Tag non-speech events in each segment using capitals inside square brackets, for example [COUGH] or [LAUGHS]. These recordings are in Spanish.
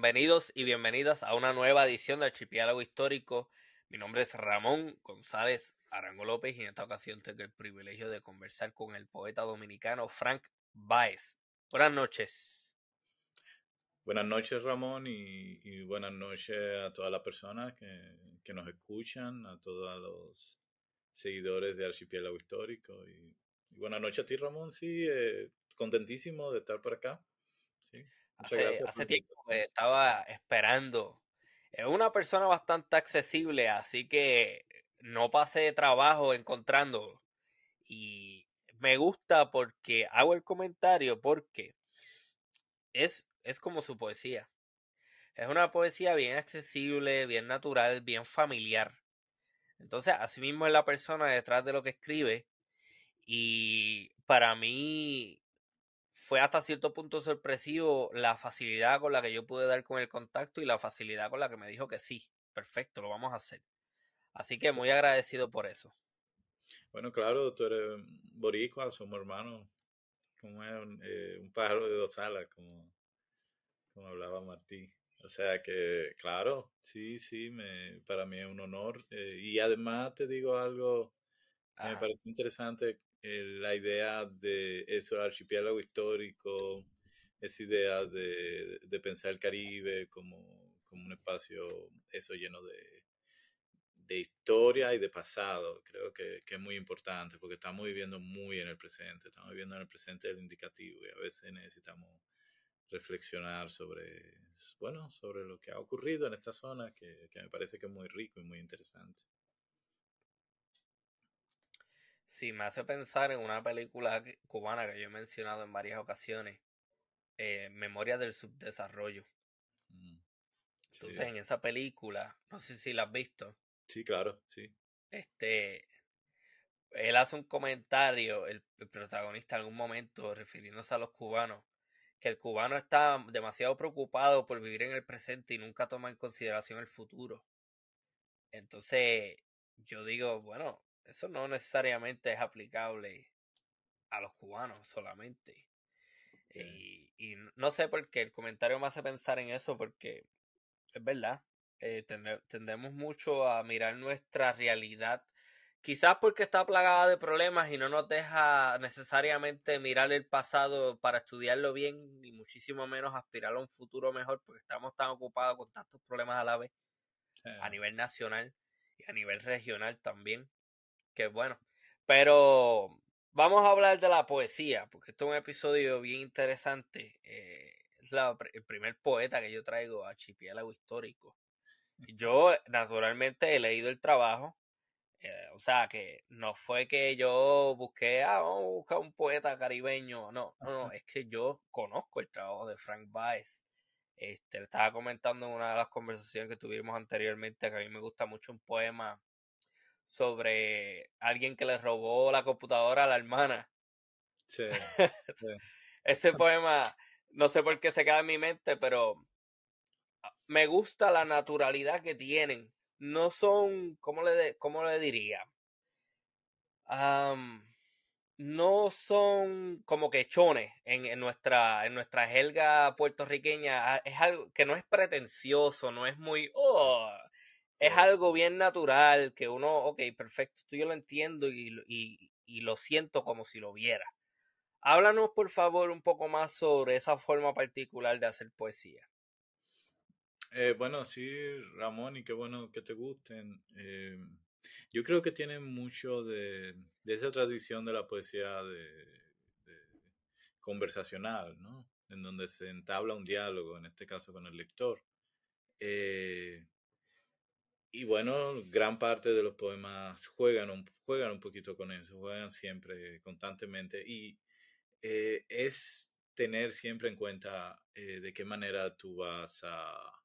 Bienvenidos y bienvenidas a una nueva edición del Archipiélago Histórico. Mi nombre es Ramón González Arango López y en esta ocasión tengo el privilegio de conversar con el poeta dominicano Frank Baez. Buenas noches. Buenas noches, Ramón, y, buenas noches a todas las personas que, nos escuchan, a todos los seguidores de Archipiélago Histórico. Y, buenas noches a ti, Ramón, sí, eh, contentísimo de estar por acá. Hace, tiempo estaba esperando. Es una persona bastante accesible, así que no pasé trabajo encontrando. Y me gusta porque hago el comentario porque es, es como su poesía. Es una poesía bien accesible, bien natural, bien familiar. Entonces, así mismo es la persona detrás de lo que escribe. Y para mí fue hasta cierto punto sorpresivo la facilidad con la que yo pude dar con el contacto y la facilidad con la que me dijo que sí, perfecto, lo vamos a hacer. Así que muy agradecido por eso. Bueno, claro, tú eres boricua, somos hermanos, como es un, eh, un pájaro de dos alas, como, como hablaba Martí. O sea que, claro, sí, sí, me, para mí es un honor. Eh, y además te digo algo que me parece interesante, la idea de eso, archipiélago histórico, esa idea de, de pensar el Caribe como, como un espacio, eso lleno de, de historia y de pasado, creo que, que, es muy importante porque estamos viviendo muy en el presente, estamos viviendo en el presente del indicativo y a veces necesitamos reflexionar sobre, bueno, sobre lo que ha ocurrido en esta zona que, que me parece que es muy rico y muy interesante. Sí, me hace pensar en una película cubana que yo he mencionado en varias ocasiones, eh, Memoria del Subdesarrollo. Mm, Entonces, en esa película, no sé si la has visto, Sí, claro, sí. Este, él hace un comentario, el, protagonista en algún momento, refiriéndose a los cubanos, que el cubano está demasiado preocupado por vivir en el presente y nunca toma en consideración el futuro. Entonces, yo digo, bueno, eso no necesariamente es aplicable a los cubanos solamente. Y, y, no sé por qué el comentario me hace pensar en eso, porque es verdad eh, tendemos mucho a mirar nuestra realidad, quizás porque está plagada de problemas y no nos deja necesariamente mirar el pasado para estudiarlo bien, ni muchísimo menos aspirar a un futuro mejor, porque estamos tan ocupados con tantos problemas a la vez, a nivel nacional y a nivel regional también, que bueno, pero vamos a hablar de la poesía, porque esto es un episodio bien interesante. Eh, es la, el primer poeta que yo traigo a Archipiélago Histórico. Yo naturalmente he leído el trabajo, eh, o sea que no fue que yo busqué, ah, vamos a buscar un poeta caribeño, no, no, es que yo conozco el trabajo de Frank Baez. Este, le estaba comentando en una de las conversaciones que tuvimos anteriormente que a mí me gusta mucho un poema sobre alguien que le robó la computadora a la hermana. Sí, [LAUGHS] Ese poema, no sé por qué se queda en mi mente, pero me gusta la naturalidad que tienen. No son, ¿cómo le, cómo le diría? no son como quechones en, en, nuestra, en nuestra jerga puertorriqueña. Ah, es algo que no es pretencioso, no es muy... Oh, es algo bien natural que uno, ok, perfecto, yo lo entiendo y, y, y lo siento como si lo viera. Háblanos, por favor, un poco más sobre esa forma particular de hacer poesía. Eh, bueno, sí, Ramón, y qué bueno que te gusten. Eh, yo creo que tienen mucho de, esa tradición de la poesía de, conversacional, ¿no? En donde se entabla un diálogo, en este caso con el lector. Eh, y bueno, gran parte de los poemas juegan un, juegan un poquito con eso, juegan siempre, constantemente. Y es tener siempre en cuenta de qué manera tú vas a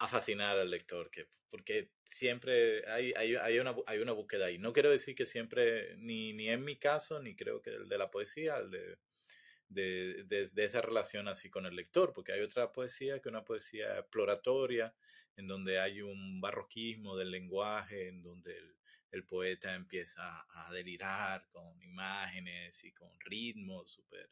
a fascinar al lector, que, porque siempre hay, hay, hay, una, hay una búsqueda ahí. No quiero decir que siempre, ni, ni en mi caso, ni creo que el de la poesía, el de, de, de, esa relación así con el lector, porque hay otra poesía que es una poesía exploratoria, en donde hay un barroquismo del lenguaje, en donde el, poeta empieza a delirar con imágenes y con ritmos súper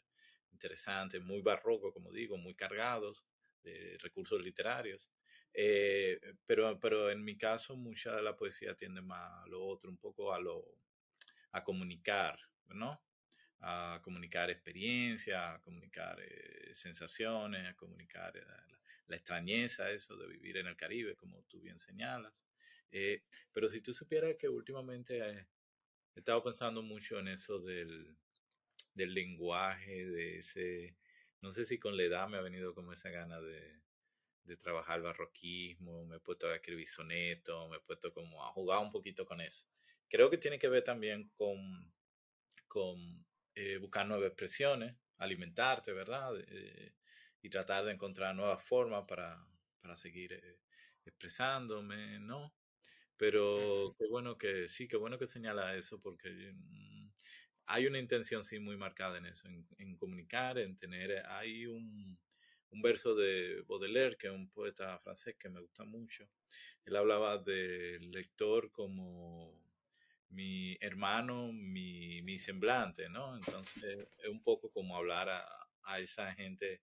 interesantes, muy barrocos, como digo, muy cargados de recursos literarios. Eh, pero, pero en mi caso, mucha de la poesía tiende más a lo otro, un poco a lo a comunicar, ¿no? A comunicar experiencias, a comunicar eh, sensaciones, a comunicar eh, la, extrañeza, eso de vivir en el Caribe, como tú bien señalas. pero si tú supieras que últimamente he estado pensando mucho en eso del, del lenguaje, de ese, no sé si con la edad me ha venido como esa gana de, de trabajar barroquismo, me he puesto a escribir sonetos, me he puesto como a jugar un poquito con eso. Creo que tiene que ver también con, con eh, buscar nuevas expresiones, alimentarte, ¿verdad? Eh, y tratar de encontrar nuevas formas para, para seguir eh, expresándome, ¿no? Pero qué bueno que, sí, qué bueno que señala eso, porque mm, hay una intención, sí, muy marcada en eso, en, en comunicar, en tener, hay un, un verso de Baudelaire, que es un poeta francés que me gusta mucho. Él hablaba del lector como mi hermano, mi, mi semblante, ¿no? Entonces es un poco como hablar a, a, esa gente,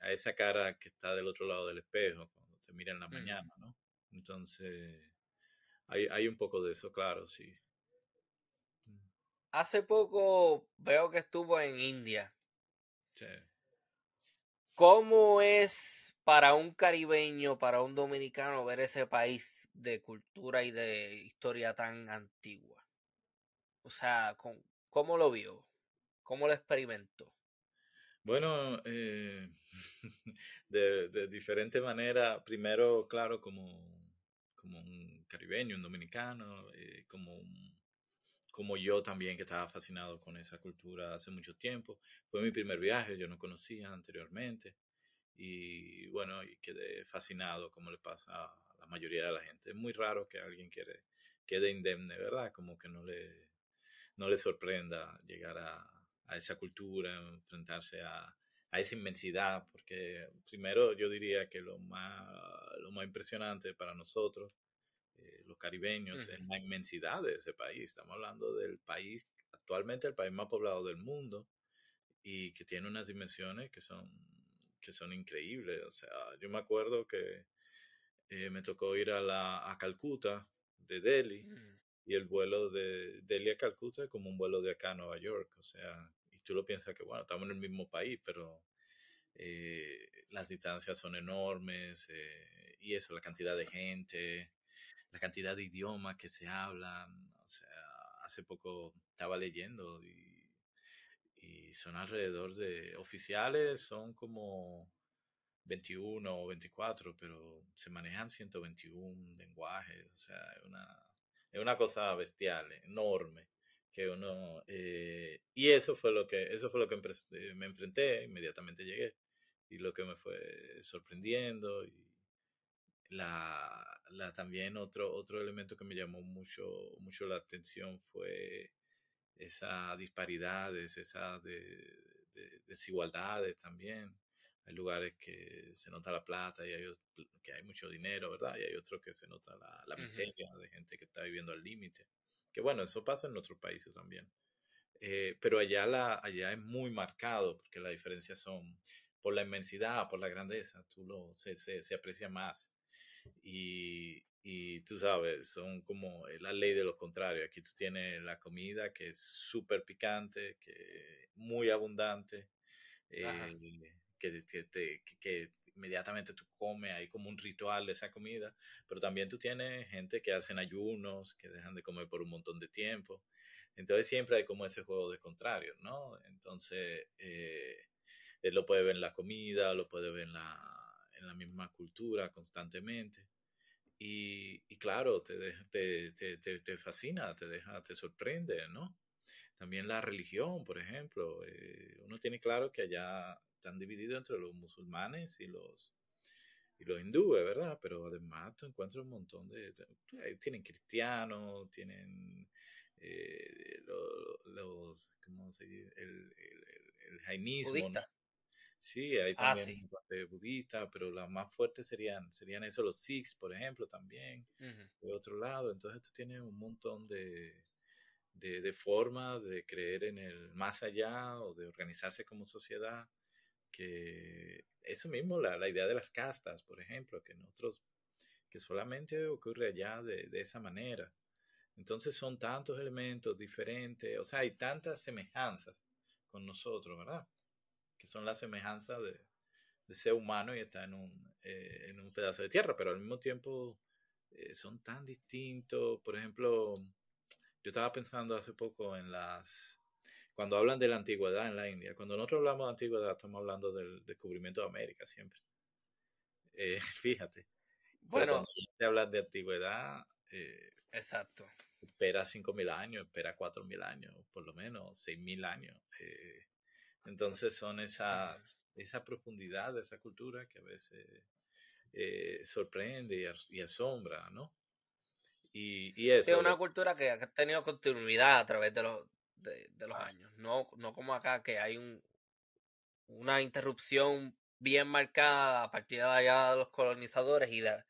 a esa cara que está del otro lado del espejo cuando te mira en la mañana, ¿no? Entonces hay, hay un poco de eso, claro, sí. Hace poco veo que estuvo en India. Sí. ¿Cómo es para un caribeño, para un dominicano ver ese país de cultura y de historia tan antigua? O sea, ¿cómo lo vio? ¿Cómo lo experimentó? Bueno, eh, [LAUGHS] de, diferente manera. Primero, claro, como, como un caribeño, un dominicano, eh, como un como yo también que estaba fascinado con esa cultura hace mucho tiempo. Fue mi primer viaje, yo no conocía anteriormente y bueno, y quedé fascinado como le pasa a la mayoría de la gente. Es muy raro que alguien quede, quede indemne, ¿verdad? Como que no le, no le sorprenda llegar a, a esa cultura, enfrentarse a, a, esa inmensidad, porque primero yo diría que lo más, lo más impresionante para nosotros los caribeños, en la inmensidad de ese país. Estamos hablando del país, actualmente el país más poblado del mundo y que tiene unas dimensiones que son, que son increíbles. O sea, yo me acuerdo que eh, me tocó ir a, la, a Calcuta de Delhi mm. y el vuelo de Delhi a Calcuta es como un vuelo de acá a Nueva York. O sea, y tú lo piensas que, bueno, estamos en el mismo país, pero eh, las distancias son enormes y eso, la cantidad de gente, la cantidad de idiomas que se hablan. O sea, hace poco estaba leyendo y, y son alrededor de oficiales, son como 21 o 24, pero se manejan 121 lenguajes. O sea, es una, es una cosa bestial, enorme que uno eh, y eso fue lo que eso fue lo que me enfrenté inmediatamente llegué y lo que me fue sorprendiendo y la, la, también otro, otro elemento que me llamó mucho, mucho la atención fue esa disparidades, esas de, desigualdades también. Hay lugares que se nota la plata y hay que hay mucho dinero, ¿verdad? Y hay otros que se nota la, la miseria de gente que está viviendo al límite. Que bueno, eso pasa en otros países también. Eh, pero allá, la, allá es muy marcado porque las diferencias son por la inmensidad, por la grandeza, tú lo, se, se, se aprecia más. Y, y tú sabes, son como la ley de lo contrario. Aquí tú tienes la comida que es súper picante, que muy abundante, eh, que, que, que, inmediatamente tú comes, hay como un ritual de esa comida, pero también tú tienes gente que hacen ayunos, que dejan de comer por un montón de tiempo. Entonces siempre hay como ese juego de contrario, ¿no? Entonces, eh, él lo puede ver en la comida, lo puede ver en la en la misma cultura constantemente. Y, claro, te, te, te, te, fascina, te deja, te sorprende, ¿no? También la religión, por ejemplo. Eh, uno tiene claro que allá están divididos entre los musulmanes y los, y los hindúes, ¿verdad? Pero además tú encuentras un montón de... tienen cristianos, tienen eh, los, los, ¿cómo se dice? El, el, el, jainismo. Sí, hay ah, también budistas, pero las más fuertes serían, serían eso, los Sikhs, por ejemplo, también, de otro lado. Entonces tú tienes un montón de, de, formas de creer en el más allá o de organizarse como sociedad que eso mismo, la, la, idea de las castas, por ejemplo, que nosotros, que solamente ocurre allá de, de esa manera. Entonces son tantos elementos diferentes, o sea, hay tantas semejanzas con nosotros, ¿verdad? Que son las semejanzas de, de ser humano y estar en un, eh, en un pedazo de tierra, pero al mismo tiempo eh, son tan distintos. Por ejemplo, yo estaba pensando hace poco en las... Cuando hablan de la antigüedad en la India, cuando nosotros hablamos de antigüedad, estamos hablando del descubrimiento de América siempre. Eh, [LAUGHS] fíjate. Bueno, cuando hablan de antigüedad, eh, exacto. Espera 5.000 años, espera 4.000 años, por lo menos 6.000 años. Eh, entonces son esas, esa profundidad de esa cultura que a veces eh, sorprende y, asombra, ¿no? Y, y eso. Es una cultura que ha tenido continuidad a través de los, de, los ah. años, no, no como acá que hay un, una interrupción bien marcada a partir de allá de los colonizadores y de,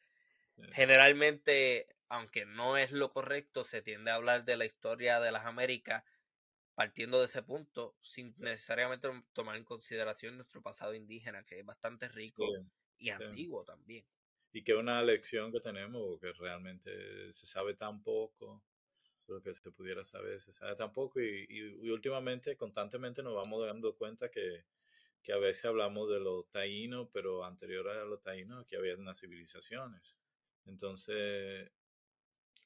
generalmente, aunque no es lo correcto, se tiende a hablar de la historia de las Américas partiendo de ese punto, sin necesariamente tomar en consideración nuestro pasado indígena, que es bastante rico y antiguo también. Y que una lección que tenemos, que realmente se sabe tan poco, lo que se pudiera saber se sabe tan poco, y, y, últimamente, constantemente nos vamos dando cuenta que, que a veces hablamos de los taínos, pero anterior a los taínos aquí había unas civilizaciones. Entonces,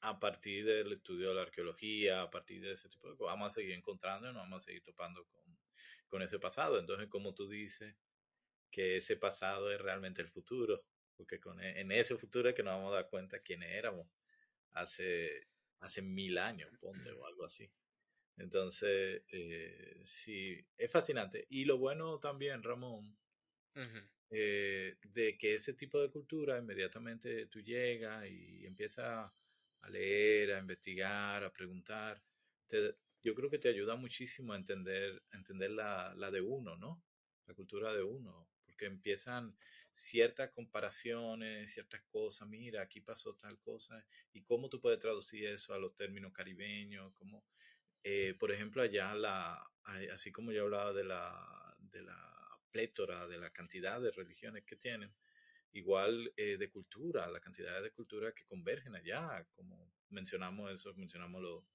a partir del estudio de la arqueología, a partir de ese tipo de cosas, vamos a seguir encontrando y nos vamos a seguir topando con, con ese pasado. Entonces, como tú dices, que ese pasado es realmente el futuro, porque con, e, en ese futuro es que nos vamos a dar cuenta quiénes éramos hace, hace mil años, ponte, o algo así. Entonces, eh, sí, es fascinante. Y lo bueno también, Ramón, eh, de que ese tipo de cultura inmediatamente tú llegas y empiezas a leer, a investigar, a preguntar, yo creo que te ayuda muchísimo a entender, entender la, la, de uno, ¿no? La cultura de uno, porque empiezan ciertas comparaciones, ciertas cosas, mira, aquí pasó tal cosa, y cómo tú puedes traducir eso a los términos caribeños, como, eh, por ejemplo, allá, la, así como yo hablaba de la, de la plétora, de la cantidad de religiones que tienen, igual eh, de cultura, la cantidad de cultura que convergen allá, como mencionamos eso, mencionamos lo,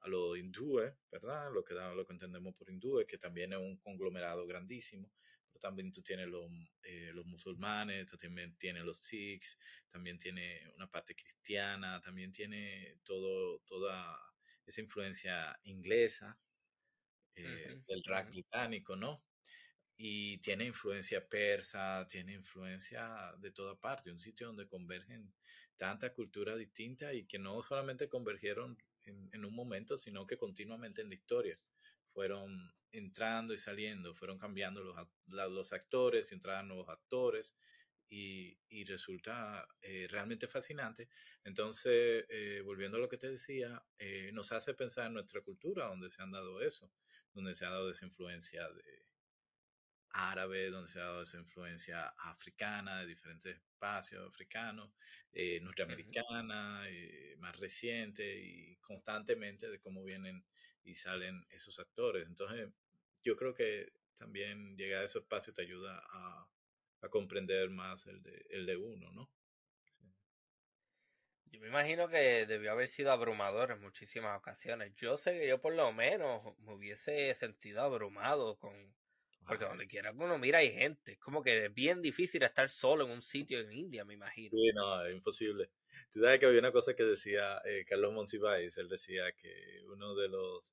a los hindúes, ¿verdad? Lo que, lo que entendemos por hindúes, que también es un conglomerado grandísimo, pero también tú tienes los, eh, los musulmanes, tú también tienes los sikhs, también tiene una parte cristiana, también tiene todo, toda esa influencia inglesa, eh, del rock británico, ¿no? Y tiene influencia persa, tiene influencia de toda parte, un sitio donde convergen tantas culturas distintas y que no solamente convergieron en, un momento, sino que continuamente en la historia fueron entrando y saliendo, fueron cambiando los, los actores, entraban nuevos actores y, y resulta eh, realmente fascinante. Entonces, eh, volviendo a lo que te decía, eh, nos hace pensar en nuestra cultura, donde se han dado eso, donde se ha dado esa influencia de, árabe, donde se ha dado esa influencia africana, de diferentes espacios africanos, eh, norteamericana, eh, más reciente y constantemente de cómo vienen y salen esos actores. Entonces, yo creo que también llegar a esos espacios te ayuda a, a comprender más el de, el de uno, ¿no? Yo me imagino que debió haber sido abrumador en muchísimas ocasiones. Yo sé que yo por lo menos me hubiese sentido abrumado con porque donde quiera que uno mira hay gente. Es como que es bien difícil estar solo en un sitio en India, me imagino. Sí, no, es imposible. Tú sabes que había una cosa que decía eh, Carlos Monsiváis, él decía que uno de los,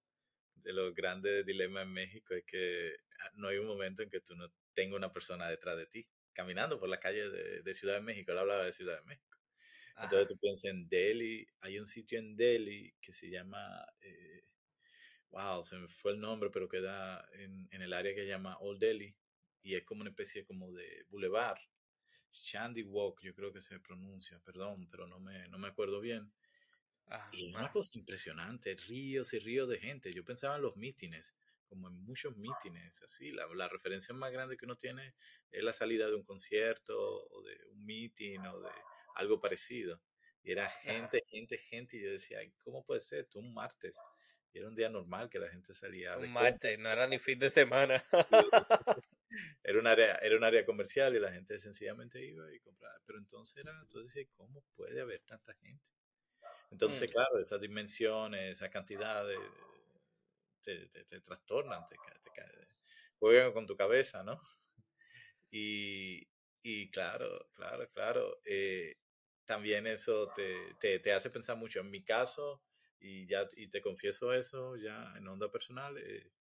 de los grandes dilemas en México es que ah, no hay un momento en que tú no tengas una persona detrás de ti, caminando por la calle de, de Ciudad de México, él hablaba de Ciudad de México. Entonces tú piensas en Delhi, hay un sitio en Delhi que se llama... Eh, wow, se me fue el nombre, pero queda en, en el área que se llama Old Delhi y es como una especie como de boulevard. Shandy Walk, yo creo que se pronuncia, perdón, pero no me, no me acuerdo bien. y una cosa impresionante, ríos y ríos de gente. Yo pensaba en los mítines, como en muchos mítines, así. La, la, referencia más grande que uno tiene es la salida de un concierto o de un meeting o de algo parecido. Y era gente, gente, gente. Y yo decía, ¿cómo puede ser? Tú un martes era un día normal que la gente salía. Un martes, no era ni fin de semana. [LAUGHS] [LAUGHS] era un área, era un área comercial y la gente sencillamente iba y compraba. Pero entonces era, tú decías, ¿cómo puede haber tanta gente? Entonces, Mm, claro, esas dimensiones, esa cantidad de, te, te, te trastornan, te, te, juegan con tu cabeza, ¿no? [LAUGHS] Y, y claro, claro, claro. Eh, también eso te, te, te, hace pensar mucho. En mi caso, y ya y te confieso eso ya en onda personal, eh,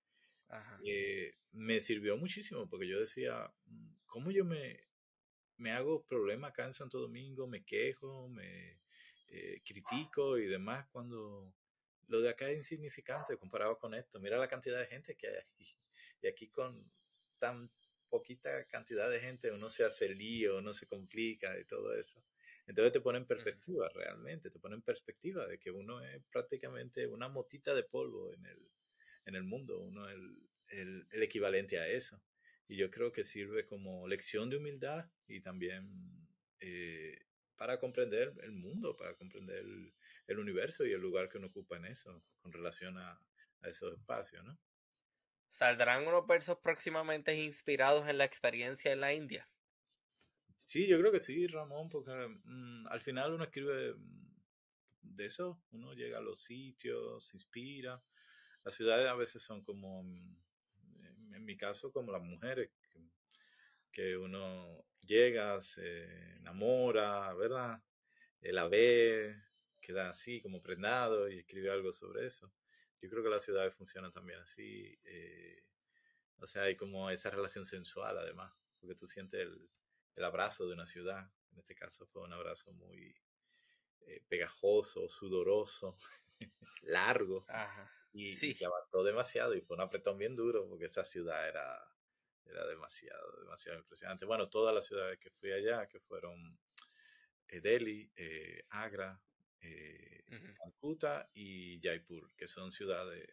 eh, me sirvió muchísimo porque yo decía, mm, ¿cómo yo me, me hago problema acá en Santo Domingo? Me quejo, me eh, critico y demás cuando lo de acá es insignificante comparado con esto. Mira la cantidad de gente que hay y aquí con tan poquita cantidad de gente uno se hace lío, uno se complica y todo eso. Entonces te pone en perspectiva realmente, te pone en perspectiva de que uno es prácticamente una motita de polvo en el, en el mundo, uno es el, el, el, equivalente a eso. Y yo creo que sirve como lección de humildad y también eh, para comprender el mundo, para comprender el, el, universo y el lugar que uno ocupa en eso, con relación a, a esos espacios, ¿no? ¿Saldrán unos versos próximamente inspirados en la experiencia en la India? Sí, yo creo que sí, Ramón, porque mmm, al final uno escribe de eso, uno llega a los sitios, se inspira. Las ciudades a veces son como, en mi caso, como las mujeres, que, uno llega, se enamora, ¿verdad? La ve, queda así como prendado y escribe algo sobre eso. Yo creo que las ciudades funcionan también así. Eh, o sea, hay como esa relación sensual además, porque tú sientes el, el abrazo de una ciudad. En este caso fue un abrazo muy eh, pegajoso, sudoroso, [LAUGHS] largo. Ajá. Y, sí. y abarcó demasiado y fue un apretón bien duro porque esa ciudad era, era demasiado, demasiado impresionante. Bueno, todas las ciudades que fui allá, que fueron eh, Delhi, eh, Agra, eh, uh -huh. Calcuta y Jaipur, que son ciudades,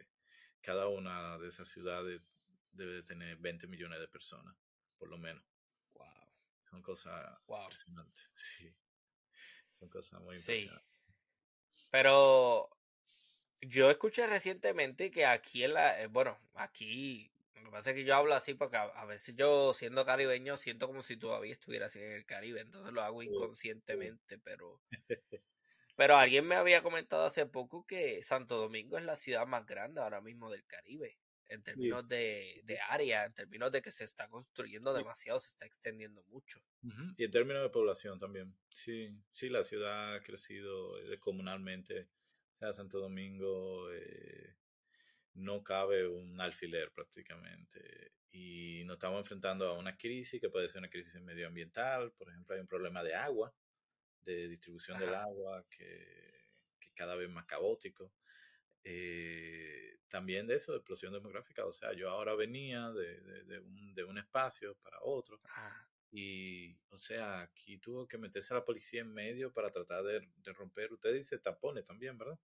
cada una de esas ciudades debe tener 20 millones de personas, por lo menos. Son cosas wow. impresionantes, [LAUGHS] sí. Son cosas muy sí. impresionantes. Pero yo escuché recientemente que aquí en la, eh, bueno, aquí, lo que pasa es que yo hablo así porque a, a, veces yo siendo caribeño siento como si todavía estuviera así en el Caribe, entonces lo hago inconscientemente, pero... [LAUGHS] Pero alguien me había comentado hace poco que Santo Domingo es la ciudad más grande ahora mismo del Caribe, en términos sí. de, de, área, en términos de que se está construyendo demasiado, se está extendiendo mucho. Uh -huh. Y en términos de población también. Sí, sí, la ciudad ha crecido eh, comunalmente. O sea, Santo Domingo eh, no cabe un alfiler prácticamente. Y nos estamos enfrentando a una crisis que puede ser una crisis medioambiental. Por ejemplo, hay un problema de agua de distribución Ajá. del agua que, que, cada vez más caótico. Eh, también de eso, de explosión demográfica. O sea, yo ahora venía de, de, de, un, de un, espacio para otro. Ajá. Y, o sea, aquí tuvo que meterse a la policía en medio para tratar de, romper. Usted dice tapones también, ¿verdad?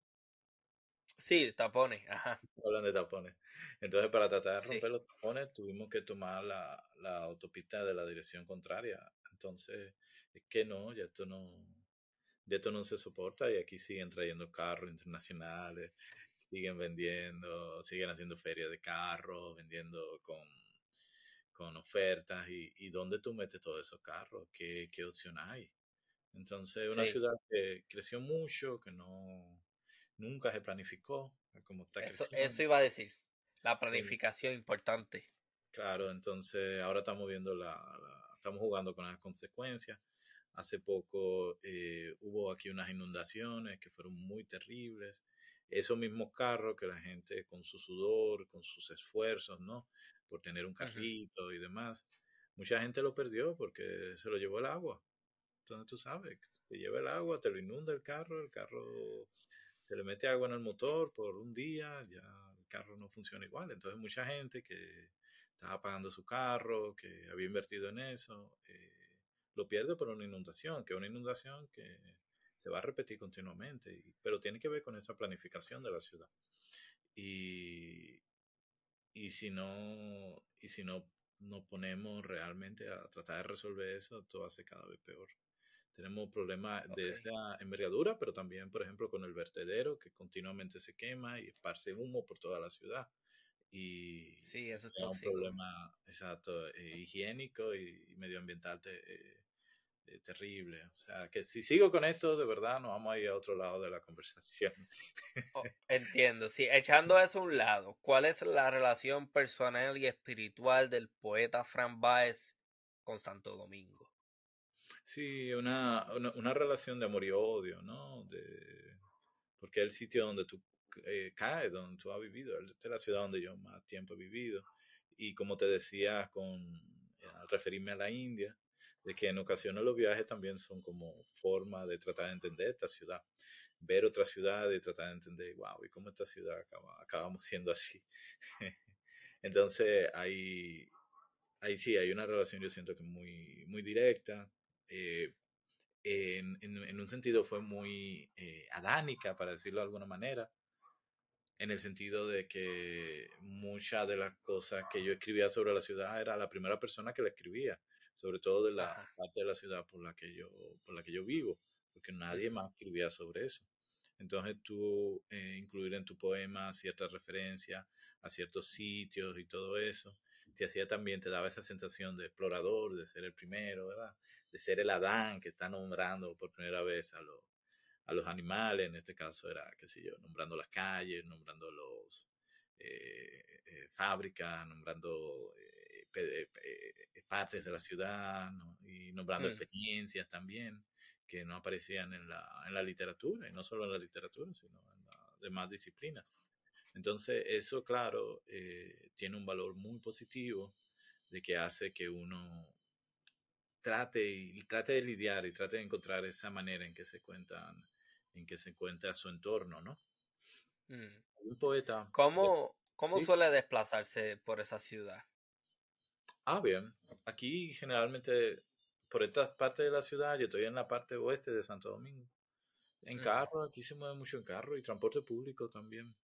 Sí, tapones. Ajá. Hablan de tapones. Entonces, para tratar de romper sí. los tapones, tuvimos que tomar la, la autopista de la dirección contraria. Entonces, es que no, ya esto no, ya esto no se soporta y aquí siguen trayendo carros internacionales, siguen vendiendo, siguen haciendo ferias de carros, vendiendo con, con ofertas y, y dónde tú metes todos esos carros, qué, qué opción hay. Entonces, una sí. ciudad que creció mucho, que no nunca se planificó, como está eso, eso iba a decir, la planificación sí. importante. Claro, entonces ahora estamos viendo la, la, estamos jugando con las consecuencias. Hace poco eh, hubo aquí unas inundaciones que fueron muy terribles. Esos mismos carros que la gente con su sudor, con sus esfuerzos, ¿no? Por tener un carrito y demás. Mucha gente lo perdió porque se lo llevó el agua. Entonces tú sabes, te lleva el agua, te lo inunda el carro, el carro se le mete agua en el motor por un día, ya el carro no funciona igual. Entonces mucha gente que estaba pagando su carro, que había invertido en eso, eh, lo pierde por una inundación, que es una inundación que se va a repetir continuamente, pero tiene que ver con esa planificación de la ciudad. Y, y si no, y si no nos ponemos realmente a tratar de resolver eso, todo hace cada vez peor. Tenemos problemas okay. de esa envergadura, pero también, por ejemplo, con el vertedero que continuamente se quema y esparce humo por toda la ciudad. y sí, eso es un problema exacto, eh, higiénico y, medioambiental eh, eh, terrible. O sea, que si sigo con esto, de verdad, nos vamos a ir a otro lado de la conversación. Oh, entiendo, sí, echando eso a un lado, ¿cuál es la relación personal y espiritual del poeta Fran Baez con Santo Domingo? Sí, una, una, relación de amor y odio, ¿no? De, porque es el sitio donde tú eh, caes, donde tú has vivido, es la ciudad donde yo más tiempo he vivido. Y como te decía, con, al referirme a la India, de que en ocasiones los viajes también son como forma de tratar de entender esta ciudad, ver otra ciudad y tratar de entender, wow, ¿y cómo esta ciudad acabamos siendo así? [LAUGHS] Entonces, ahí, ahí sí, hay una relación, yo siento que muy, muy directa. Eh, en, un sentido fue muy eh, adánica, para decirlo de alguna manera, en el sentido de que muchas de las cosas que yo escribía sobre la ciudad era la primera persona que la escribía sobre todo de la parte de la ciudad por la que yo, por la que yo vivo, porque nadie más escribía sobre eso. Entonces tú eh, incluir en tu poema ciertas referencias a ciertos sitios y todo eso, te hacía también, te daba esa sensación de explorador, de ser el primero, ¿verdad? De ser el Adán que está nombrando por primera vez a, los a los animales, en este caso era, qué sé yo, nombrando las calles, nombrando los eh, eh, fábricas, nombrando partes de la ciudad y nombrando mm. experiencias también que no aparecían en la, en la literatura, y no solo en la literatura, sino en las demás disciplinas. Entonces, eso, claro, eh, tiene un valor muy positivo de que hace que uno trate y trate de lidiar y trate de encontrar esa manera en que se cuentan, en que se encuentra su entorno, ¿no? Mm. Un poeta. ¿Cómo, cómo suele desplazarse por esa ciudad? Ah, bien. Aquí generalmente, por esta parte de la ciudad, yo estoy en la parte oeste de Santo Domingo. En carro, aquí se mueve mucho en carro y transporte público también.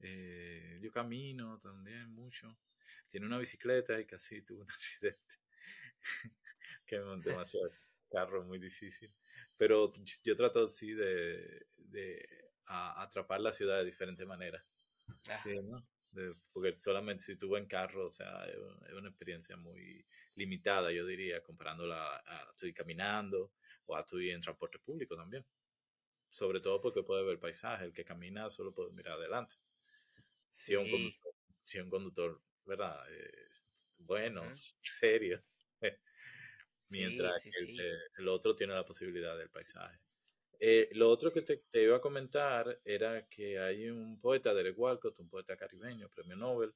Eh, yo camino también mucho. Tiene una bicicleta y casi tuve un [LAUGHS] accidente. que es [LAUGHS] demasiado carro, muy difícil. Pero yo trato, sí, de, de atrapar la ciudad de diferentes maneras. Sí, ¿no? Porque solamente si tú en carro, o sea, es una experiencia muy limitada, yo diría, comparándola a estoy caminando o a estoy en transporte público también. Sobre todo porque puede ver paisaje, el que camina solo puede mirar adelante. Si, un, conductor, si un conductor, ¿verdad? bueno, [LAUGHS] serio. [LAUGHS] Mientras que el otro tiene la posibilidad del paisaje. Eh, lo otro que te, iba a comentar era que hay un poeta, Derek Walcott, un poeta caribeño, premio Nobel,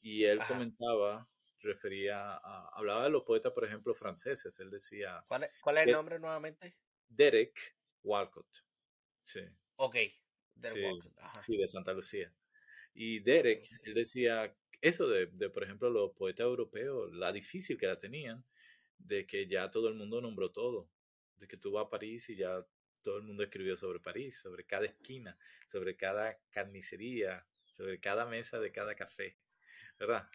y él comentaba, refería a, hablaba de los poetas, por ejemplo, franceses, él decía... ¿Cuál es, cuál es el nombre nuevamente? Derek Walcott, sí. Ok, Derek Walcott, Sí, de Santa Lucía. Y Derek, él decía eso de, de, por ejemplo, los poetas europeos, la difícil que la tenían, de que ya todo el mundo nombró todo, de que tú vas a París y ya todo el mundo escribió sobre París, sobre cada esquina, sobre cada carnicería, sobre cada mesa de cada café, ¿verdad?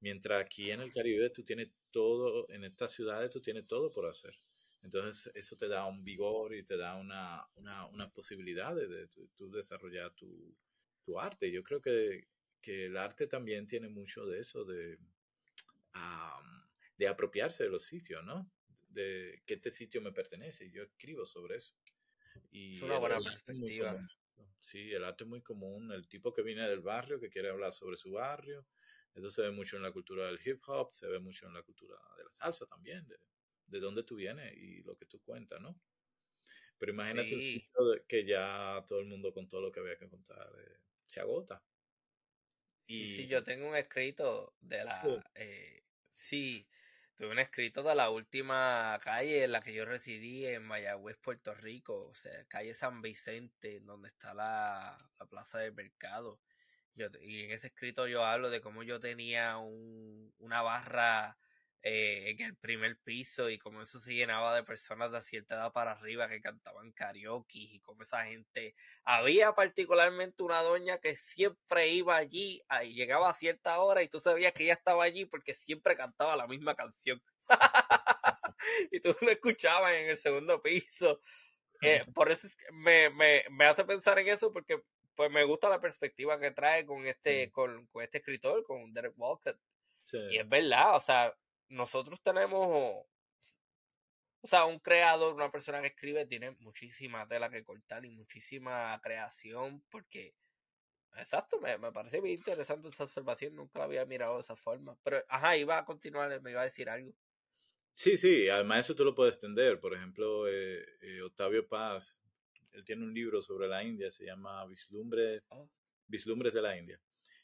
Mientras aquí en el Caribe tú tienes todo, en estas ciudades tú tienes todo por hacer. Entonces eso te da un vigor y te da una, una, una posibilidad de, de, desarrollar tu, tu, arte. Yo creo que, que, el arte también tiene mucho de eso, de, de apropiarse de los sitios, ¿no? De que este sitio me pertenece yo escribo sobre eso. Y es una buena perspectiva. Sí, el arte es muy común. El tipo que viene del barrio, que quiere hablar sobre su barrio. Eso se ve mucho en la cultura del hip hop, se ve mucho en la cultura de la salsa también, de, de dónde tú vienes y lo que tú cuentas, ¿no? Pero imagínate un sitio que ya todo el mundo con todo lo que había que contar eh, se agota. Sí, sí, yo tengo un escrito de la... Eh, sí, Tuve un escrito de la última calle en la que yo residí en Mayagüez, Puerto Rico, o sea, calle San Vicente, donde está la, plaza del mercado. y en ese escrito yo hablo de cómo yo tenía un, una barra eh, en el primer piso y cómo eso se llenaba de personas de cierta edad para arriba que cantaban karaoke y cómo esa gente había particularmente una doña que siempre iba allí y llegaba a cierta hora y tú sabías que ella estaba allí porque siempre cantaba la misma canción. [LAUGHS] Y tú lo escuchabas en el segundo piso. Eh, [LAUGHS] por eso es que me, me, me hace pensar en eso porque pues me gusta la perspectiva que trae con este, con, con este escritor, con Derek Walcott. Y es verdad, o sea, nosotros tenemos, o sea, un creador, una persona que escribe, tiene muchísima tela que cortar y muchísima creación, porque, exacto, me, me parece bien interesante esa observación, nunca la había mirado de esa forma. Pero, ajá, iba a continuar, me iba a decir algo. Sí, sí, además eso tú lo puedes extender. Por ejemplo, eh, eh, Octavio Paz, él tiene un libro sobre la India, se llama Vislumbre, oh. Vislumbres de la India.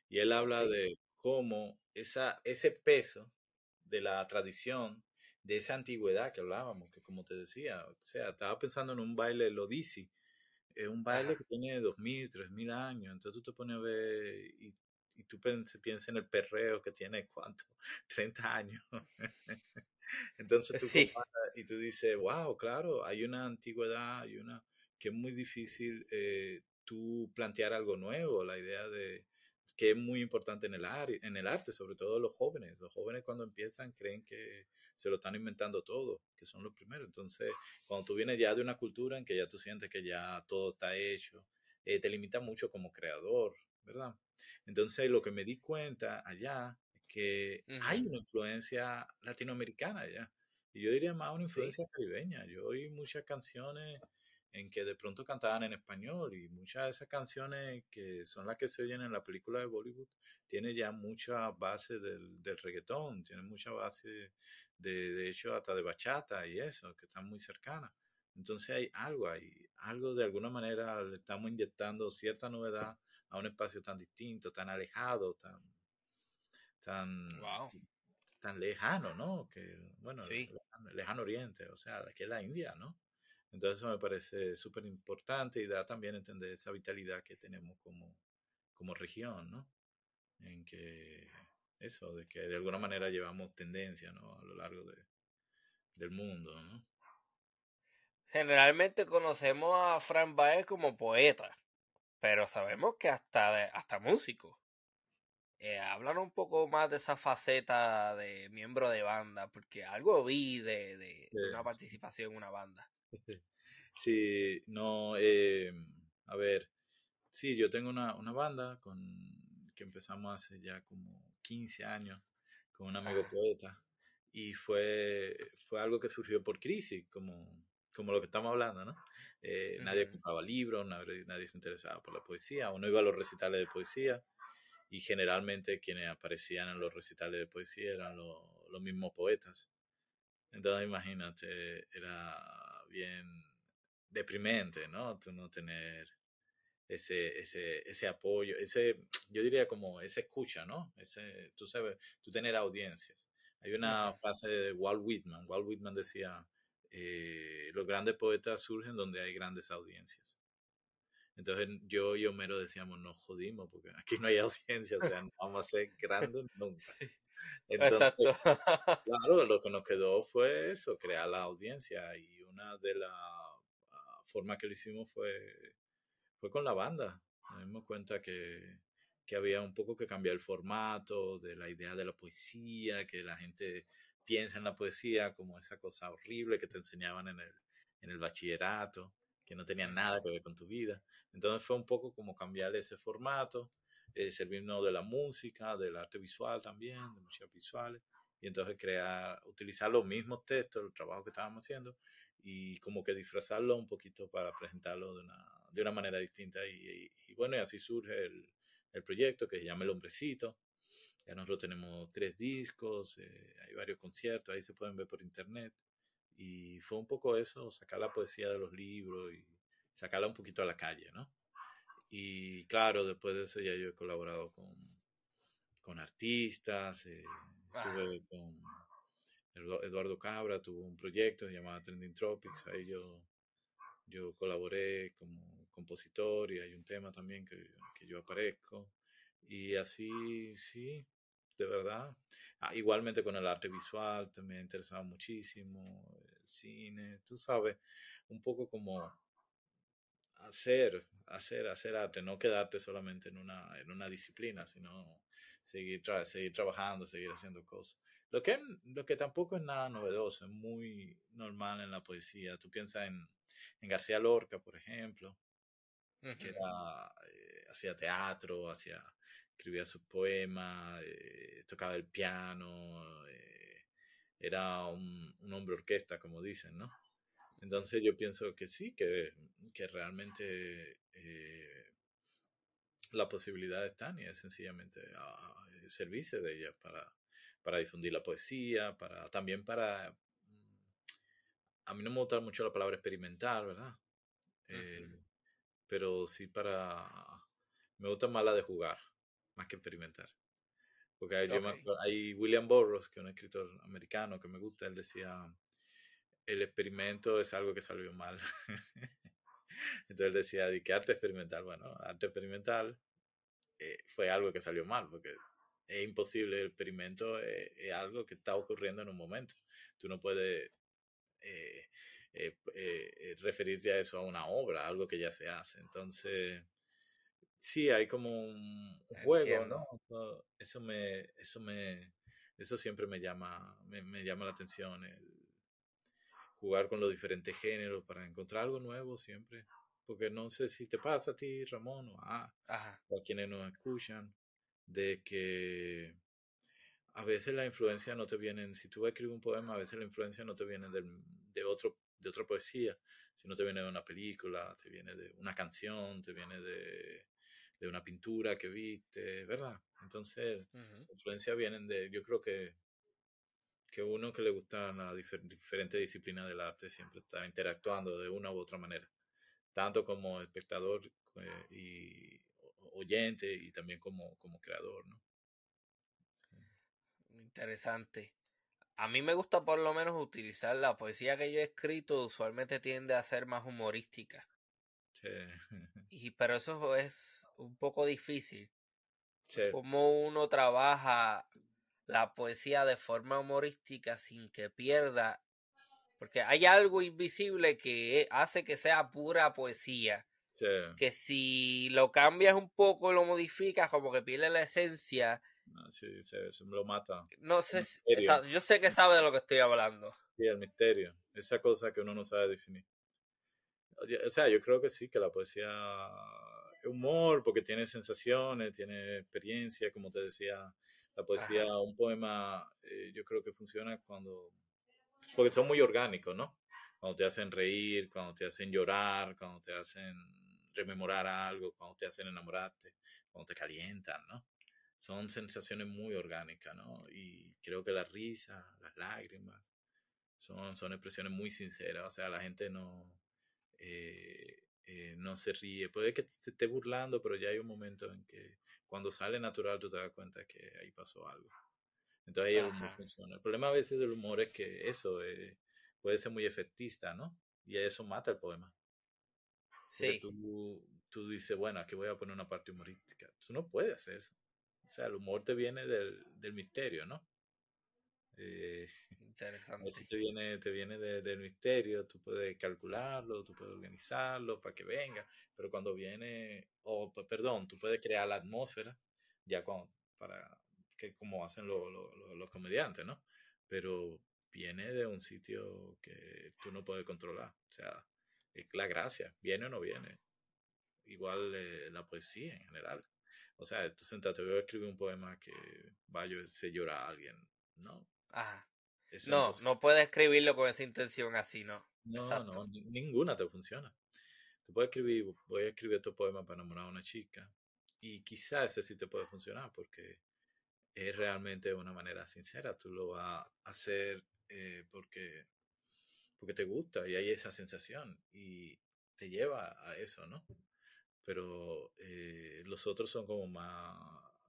Y él habla de cómo esa, ese peso de la tradición, de esa antigüedad que hablábamos, que como te decía, o sea, estaba pensando en un baile Lodisi, es un baile que tiene dos mil, tres mil años, entonces tú te pones a ver y, y tú piensas en el perreo que tiene, ¿cuánto? [LAUGHS] 30 años. [LAUGHS] entonces tú sí. y tú dices, wow, claro, hay una antigüedad, hay una que es muy difícil eh, tú plantear algo nuevo, la idea de que es muy importante en el, en el arte, sobre todo los jóvenes. Los jóvenes cuando empiezan creen que se lo están inventando todo, que son los primeros. Entonces, cuando tú vienes ya de una cultura en que ya tú sientes que ya todo está hecho, eh, te limita mucho como creador, ¿verdad? Entonces, lo que me di cuenta allá es que hay una influencia latinoamericana allá. Y yo diría más una influencia caribeña. Yo oí muchas canciones en que de pronto cantaban en español y muchas de esas canciones que son las que se oyen en la película de Bollywood tiene ya mucha base del, del reggaetón, tiene mucha base de, de hecho hasta de bachata y eso, que están muy cercanas. Entonces hay algo ahí, algo de alguna manera le estamos inyectando cierta novedad a un espacio tan distinto, tan alejado, tan, tan, tan lejano, ¿no? Que, bueno, lejano, lejano, oriente, o sea, que es la India, ¿no? Entonces eso me parece súper importante y da también a entender esa vitalidad que tenemos como, como región, ¿no? En que eso, de que de alguna manera llevamos tendencia, ¿no? A lo largo de, del mundo, ¿no? Generalmente conocemos a Fran Baez como poeta, pero sabemos que hasta, hasta músico. Eh, hablan un poco más de esa faceta de miembro de banda, porque algo vi de, de, una participación en una banda. [LAUGHS] Sí, no, eh, a ver, sí, yo tengo una, una, banda con que empezamos hace ya como 15 años con un amigo ah. poeta y fue, fue algo que surgió por crisis, como, como lo que estamos hablando, ¿no? Eh, nadie compraba libros, nadie, nadie, se interesaba por la poesía, uno iba a los recitales de poesía y generalmente quienes aparecían en los recitales de poesía eran los mismos poetas. Entonces imagínate, era bien deprimente, ¿no? Tú no tener ese, ese, ese apoyo, ese, yo diría como esa escucha, ¿no? Ese, tú sabes, tú tener audiencias. Hay una frase de Walt Whitman. Walt Whitman decía, eh, los grandes poetas surgen donde hay grandes audiencias. Entonces yo y Homero decíamos, nos jodimos porque aquí no hay [LAUGHS] audiencia, o sea, no vamos a ser grandes nunca. Entonces, claro, lo que nos quedó fue eso, crear la audiencia y una de las ah, formas que lo hicimos fue, fue con la banda. Nos dimos cuenta que, que había un poco que cambiar el formato de la idea de la poesía, que la gente piensa en la poesía como esa cosa horrible que te enseñaban en el, en el bachillerato, que no tenía nada que ver con tu vida. Entonces fue un poco como cambiar ese formato eh, servirnos de la música, del arte visual también, de músicas visuales, y entonces crear, utilizar los mismos textos, el trabajo que estábamos haciendo, y como que disfrazarlo un poquito para presentarlo de una, de una manera distinta. Y, bueno, y así surge el, el, proyecto que se llama El Hombrecito. Ya nosotros tenemos tres discos, eh, hay varios conciertos, ahí se pueden ver por internet. Y fue un poco eso, sacar la poesía de los libros y sacarla un poquito a la calle, ¿no? Y claro, después de eso ya yo he colaborado con, con artistas, eh, estuve con Eduardo Cabra, tuvo un proyecto llamado Trending Tropics, ahí yo, yo colaboré como compositor y hay un tema también que, que yo aparezco. Y así, sí, de verdad. Ah, igualmente con el arte visual, también me ha interesado muchísimo, el cine, tú sabes, un poco como hacer, hacer, hacer arte, no quedarte solamente en una, en una disciplina, sino seguir, seguir trabajando, seguir haciendo cosas. Lo que, lo que tampoco es nada novedoso, es muy normal en la poesía. Tú piensas en, en García Lorca, por ejemplo, que era, eh, hacía teatro, hacía, escribía sus poemas, tocaba el piano, era un, un, hombre orquesta, como dicen, ¿no? Entonces yo pienso que sí, que, que realmente la posibilidad está y es sencillamente a, servirse de ella para, para difundir la poesía, para también para... Mm, a mí no me gusta mucho la palabra experimental, ¿verdad? Eh, pero sí para... Me gusta más la de jugar, más que experimentar. Porque hay, hay William Burroughs, que es un escritor americano que me gusta, él decía, el experimento es algo que salió mal. [LAUGHS] Entonces él decía, ¿de qué arte experimental? Bueno, arte experimental eh, fue algo que salió mal, porque es imposible, el experimento es, algo que está ocurriendo en un momento. Tú no puedes eh, eh, referirte a eso a una obra, algo que ya se hace. Entonces, sí, hay como un juego, ¿no? Eso, me, eso me, eso siempre me llama, me, me llama la atención, el jugar con los diferentes géneros para encontrar algo nuevo siempre porque no sé si te pasa a ti, Ramón, o a, quienes nos escuchan, de que a veces la influencia no te viene, si tú escribir un poema, a veces la influencia no te viene de, otro, de otra poesía, sino te viene de una película, te viene de una canción, te viene de, una pintura que viste, ¿verdad? Entonces, la influencia viene de, yo creo que, que uno que le gusta la diferente disciplina del arte siempre está interactuando de una u otra manera tanto como espectador eh, y oyente y también como, como creador, ¿no? Interesante. A mí me gusta por lo menos utilizar la poesía que yo he escrito, usualmente tiende a ser más humorística. Sí. [LAUGHS] Y, pero eso es un poco difícil. Sí. Cómo uno trabaja la poesía de forma humorística sin que pierda porque hay algo invisible que hace que sea pura poesía. Que si lo cambias un poco, lo modificas, como que pierde la esencia. Ah, sí, se, lo mata. No sé, yo sé que sabe de lo que estoy hablando. Sí, el misterio. Esa cosa que uno no sabe definir. O sea, yo creo que sí, que la poesía es humor, porque tiene sensaciones, tiene experiencia, como te decía. La poesía, un poema, eh, yo creo que funciona cuando porque son muy orgánicos, ¿no? Cuando te hacen reír, cuando te hacen llorar, cuando te hacen rememorar algo, cuando te hacen enamorarte, cuando te calientan, ¿no? Son sensaciones muy orgánicas, ¿no? Y creo que la risa, las lágrimas, son, son expresiones muy sinceras, o sea, la gente no, eh, eh, no se ríe. Puede que te esté burlando, pero ya hay un momento en que cuando sale natural tú te das cuenta que ahí pasó algo. Entonces ahí el humor funciona. El problema a veces del humor es que eso eh, puede ser muy efectista, ¿no? Y eso mata el poema. Sí. Tú, tú dices, bueno, aquí voy a poner una parte humorística. Tú no puedes hacer eso. O sea, el humor te viene del, del misterio, ¿no? Eh, [LAUGHS] Interesante. Te viene, te viene del misterio, tú puedes calcularlo, tú puedes organizarlo para que venga, pero cuando viene, o perdón, tú puedes crear la atmósfera ya cuando, para, que como hacen los comediantes, ¿no? Pero viene de un sitio que tú no puedes controlar. O sea, es la gracia, viene o no viene. Igual eh, la poesía en general. O sea, tú sentate, voy a escribir un poema que vaya a se llora a alguien. No. Ajá. no, no puedes escribirlo con esa intención así, ¿no? No, no, ninguna te funciona. Tú puedes escribir, voy a escribir tu poema para enamorar a una chica. Y quizás ese sí te puede funcionar porque es realmente de una manera sincera. Tú lo vas a hacer eh, porque, porque te gusta y hay esa sensación y te lleva a eso, ¿no? Pero eh, los otros son como más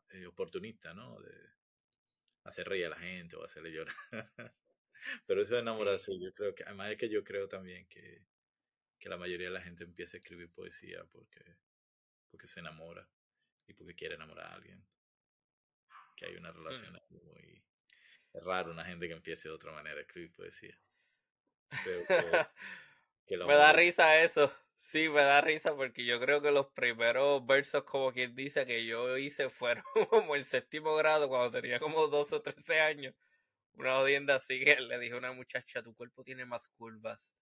eh, oportunistas, ¿no? De hacer reír a la gente o hacerle llorar. [LAUGHS] Pero eso de enamorarse, yo creo que, además es que yo creo también que, que la mayoría de la gente empieza a escribir poesía porque, porque se enamora y porque quiere enamorar a alguien que hay una relación mm. muy raro una gente que empiece de otra manera a escribir poesía. [LAUGHS] me da risa eso. Sí, me da risa porque yo creo que los primeros versos, como quien dice, que yo hice fueron [LAUGHS] como el séptimo grado, cuando tenía como 12 o 13 años. Una odienda así que le dije a una muchacha, tu cuerpo tiene más curvas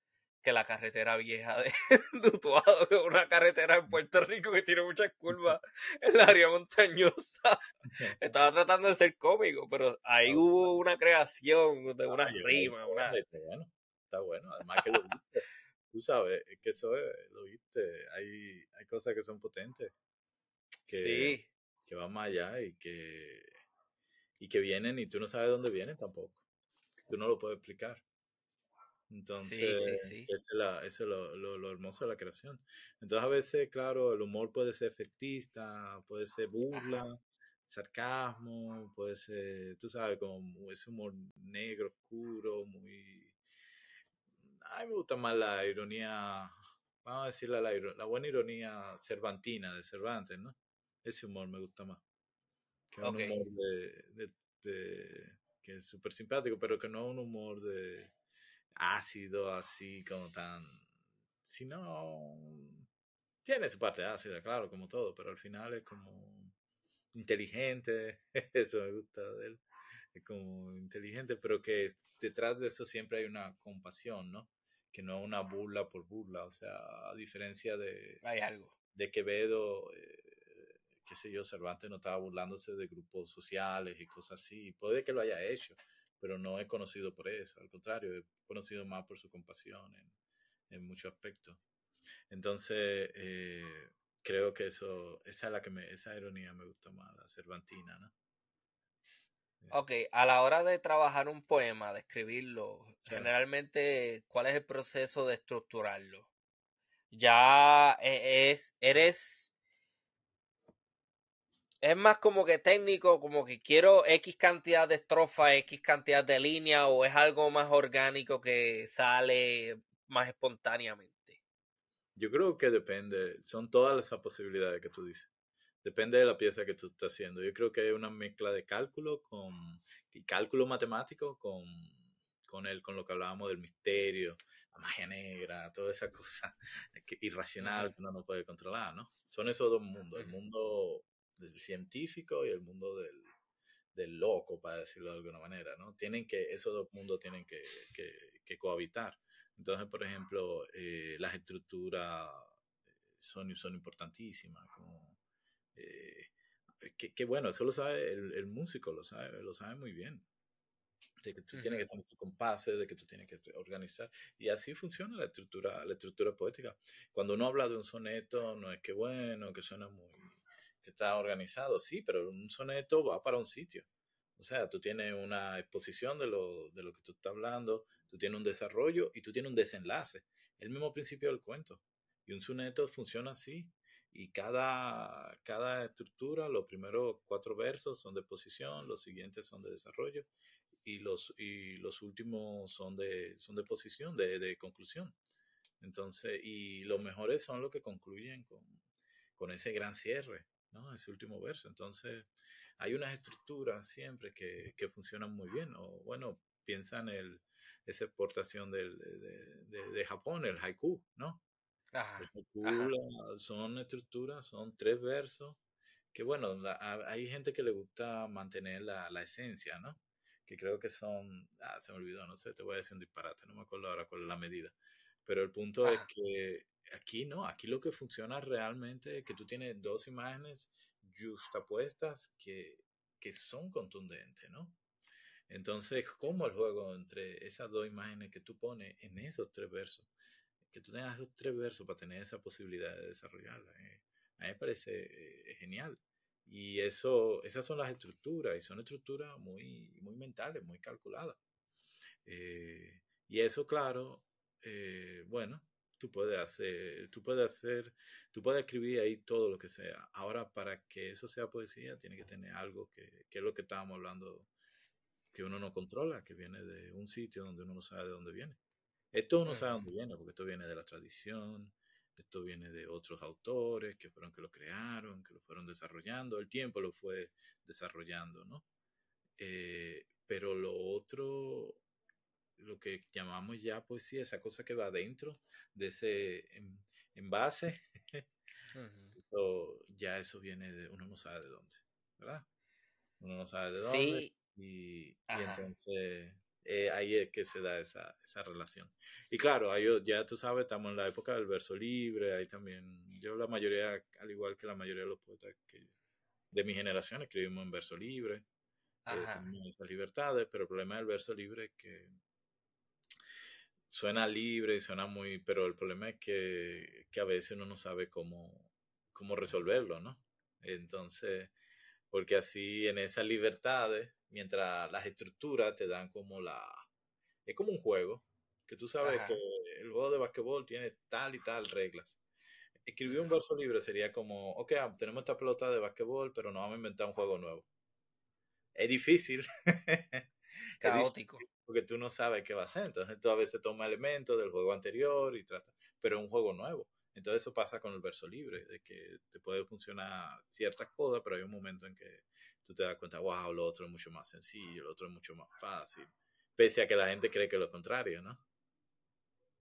que la carretera vieja de, [LAUGHS] Utuado, que una carretera en Puerto Rico que tiene muchas curvas en el área montañosa. Estaba tratando de ser cómico, pero ahí hubo una creación de una rima. Una... está bueno. Además que lo viste. Tú sabes, que eso es, lo viste. Hay, hay cosas que son potentes. Que, sí. Que van más allá y que, y que vienen y tú no sabes dónde vienen tampoco. Tú no lo puedes explicar. Entonces, sí, es, la, es lo, lo, hermoso de la creación. Entonces, a veces, claro, el humor puede ser efectista, puede ser burla, sarcasmo, puede ser, tú sabes, como ese humor negro, oscuro, muy... A mí me gusta más la ironía, vamos a decirle la, la buena ironía cervantina de Cervantes, ¿no? Ese humor me gusta más. Que un humor de, que es súper simpático, pero que no es un humor de ácido así como tan... Si no... Tiene su parte ácida, claro, como todo, pero al final es como inteligente, [LAUGHS] eso me gusta de él, es como inteligente, pero que detrás de eso siempre hay una compasión, ¿no? Que no una burla por burla, o sea, a diferencia de... Hay algo. De Quevedo, eh, qué sé yo, Cervantes no estaba burlándose de grupos sociales y cosas así, puede que lo haya hecho, pero no es conocido por eso, al contrario, es conocido más por su compasión en, en muchos aspectos. Entonces, eh, creo que eso, esa es la que me, esa ironía me gusta más, la cervantina, ¿no? Ok, a la hora de trabajar un poema, de escribirlo, generalmente, ¿cuál es el proceso de estructurarlo? Ya e, es, eres es más como que técnico, como que quiero X cantidad de estrofas, X cantidad de líneas, o es algo más orgánico que sale más espontáneamente? Yo creo que depende, son todas esas posibilidades que tú dices. Depende de la pieza que tú estás haciendo. Yo creo que hay una mezcla de cálculo con y cálculo matemático con, con, el, con lo que hablábamos del misterio, la magia negra, toda esa [LAUGHS] cosa irracional que uno no puede controlar, ¿no? Son esos dos mundos. El mundo del científico y el mundo del, del, loco, para decirlo de alguna manera, ¿no? Tienen que, esos dos mundos tienen que, que, cohabitar. Entonces, por ejemplo, eh, las estructuras son, son importantísimas, como, eh, que, bueno, eso lo sabe el, el, músico, lo sabe, lo sabe muy bien. De que tú tienes que tener tu compase, de que tú tienes que organizar. Y así funciona la estructura, la estructura poética. Cuando uno habla de un soneto, no es que bueno, que suena muy que está organizado, sí, pero un soneto va para un sitio. O sea, tú tienes una exposición de lo, de lo que tú estás hablando, tú tienes un desarrollo y tú tienes un desenlace. El mismo principio del cuento. Y un soneto funciona así. Y cada, cada estructura, los primeros cuatro versos son de posición, los siguientes son de desarrollo y los, y los últimos son de, son de posición, de, de conclusión. Entonces, y los mejores son los que concluyen con, con ese gran cierre. ¿no? Ese último verso. Entonces, hay unas estructuras siempre que, que funcionan muy bien. O bueno, piensa en el, esa exportación del, de, de, Japón, el haiku, ¿no? Haiku son estructuras, son tres versos, que bueno, hay gente que le gusta mantener la, la esencia, ¿no? Que creo que son, ah, se me olvidó, no sé, te voy a decir un disparate, no me acuerdo ahora cuál es la medida. Pero el punto es que Aquí no, aquí lo que funciona realmente es que tú tienes dos imágenes justapuestas que, que son contundentes, ¿no? Entonces, ¿cómo el juego entre esas dos imágenes que tú pones en esos tres versos? Que tú tengas esos tres versos para tener esa posibilidad de desarrollarla. Eh, a mí me parece eh, genial. Y eso, esas son las estructuras, y son estructuras muy, muy mentales, muy calculadas. Eh, y eso, claro, bueno, tú puedes hacer, tú puedes hacer, tú puedes escribir ahí todo lo que sea. Ahora, para que eso sea poesía, tiene que tener algo que, que es lo que estábamos hablando, que uno no controla, que viene de un sitio donde uno no sabe de dónde viene. Esto uno sabe de dónde viene, porque esto viene de la tradición, esto viene de otros autores que fueron que lo crearon, que lo fueron desarrollando, el tiempo lo fue desarrollando, ¿no? Eh, pero lo otro lo que llamamos ya poesía, esa cosa que va dentro de ese envase, [LAUGHS] ya eso viene de, uno no sabe de dónde, ¿verdad? Uno no sabe de dónde. Y, y, entonces eh, ahí es que se da esa, esa relación. Y claro, ahí, ya tú sabes, estamos en la época del verso libre, ahí también, yo la mayoría, al igual que la mayoría de los poetas que, de mi generación, escribimos en verso libre, eh, tenemos esas libertades, pero el problema del verso libre es que suena libre y suena muy, pero el problema es que, que a veces uno no sabe cómo, cómo resolverlo, ¿no? Entonces, porque así en esas libertades, mientras las estructuras te dan como la... Es como un juego, que tú sabes que el juego de basquetbol tiene tal y tal reglas. Escribir un verso libre sería como, ok, ah, tenemos esta pelota de basquetbol, pero no vamos a inventar un juego nuevo. [LAUGHS] Es difícil. Caótico. porque tú no sabes qué va a ser. Entonces tú a veces toma elementos del juego anterior y trata, pero es un juego nuevo. Entonces eso pasa con el verso libre, de que te puede funcionar ciertas cosas, pero hay un momento en que tú te das cuenta, wow, lo otro es mucho más sencillo, lo otro es mucho más fácil, pese a que la gente cree que es lo contrario, ¿no?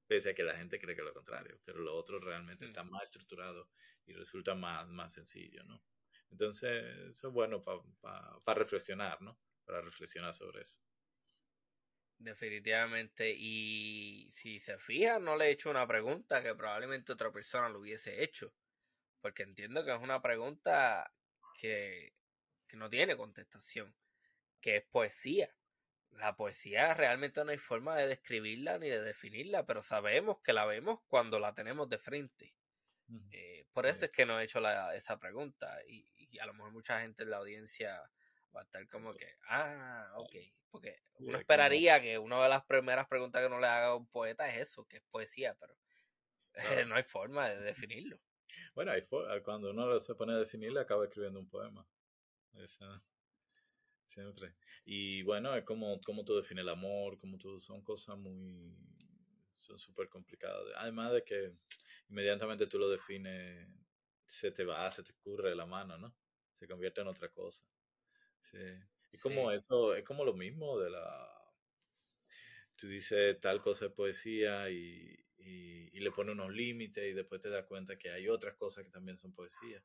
Pese a que la gente cree que es lo contrario, pero lo otro realmente está mm. más estructurado y resulta más, más sencillo, ¿no? Entonces, eso es bueno para reflexionar, ¿no? Para reflexionar sobre eso. Definitivamente. Y si se fija, no le he hecho una pregunta que probablemente otra persona lo hubiese hecho. Porque entiendo que es una pregunta que, que no tiene contestación. Que es poesía. La poesía realmente no hay forma de describirla ni de definirla, pero sabemos que la vemos cuando la tenemos de frente. Eh, por eso es que no he hecho la, esa pregunta. Y, y, a lo mejor mucha gente en la audiencia va a estar como que, ah, ok, porque uno esperaría que una de las primeras preguntas que uno le haga a un poeta es eso, que es poesía, pero [LAUGHS] no hay forma de [LAUGHS] definirlo. Bueno, hay cuando uno se pone a definirlo, acaba escribiendo un poema. Siempre. Y bueno, es como, como tú defines el amor, como tú, son cosas muy, son súper complicadas. Además de que inmediatamente tú lo defines, se te va, se te escurre la mano, ¿no? Se convierte en otra cosa. Sí. Es como eso, es como lo mismo de la... Tú dices tal cosa de poesía y, y, le pones unos límites y después te das cuenta que hay otras cosas que también son poesía,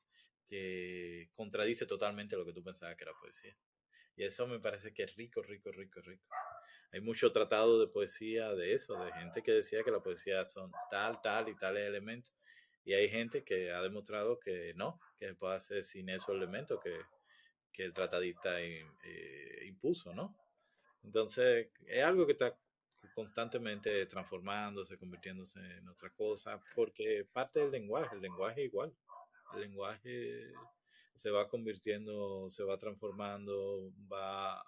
que contradice totalmente lo que tú pensabas que era poesía. Y eso me parece que es rico, rico, rico, rico. Hay mucho tratado de poesía de eso, de gente que decía que la poesía son tal, tal y tales elementos. Y hay gente que ha demostrado que no, que se puede hacer sin esos elementos, que que el tratadista eh, impuso, ¿no? Entonces, es algo que está constantemente transformándose, convirtiéndose en otra cosa, porque parte del lenguaje, el lenguaje igual, el lenguaje se va convirtiendo, se va transformando, va,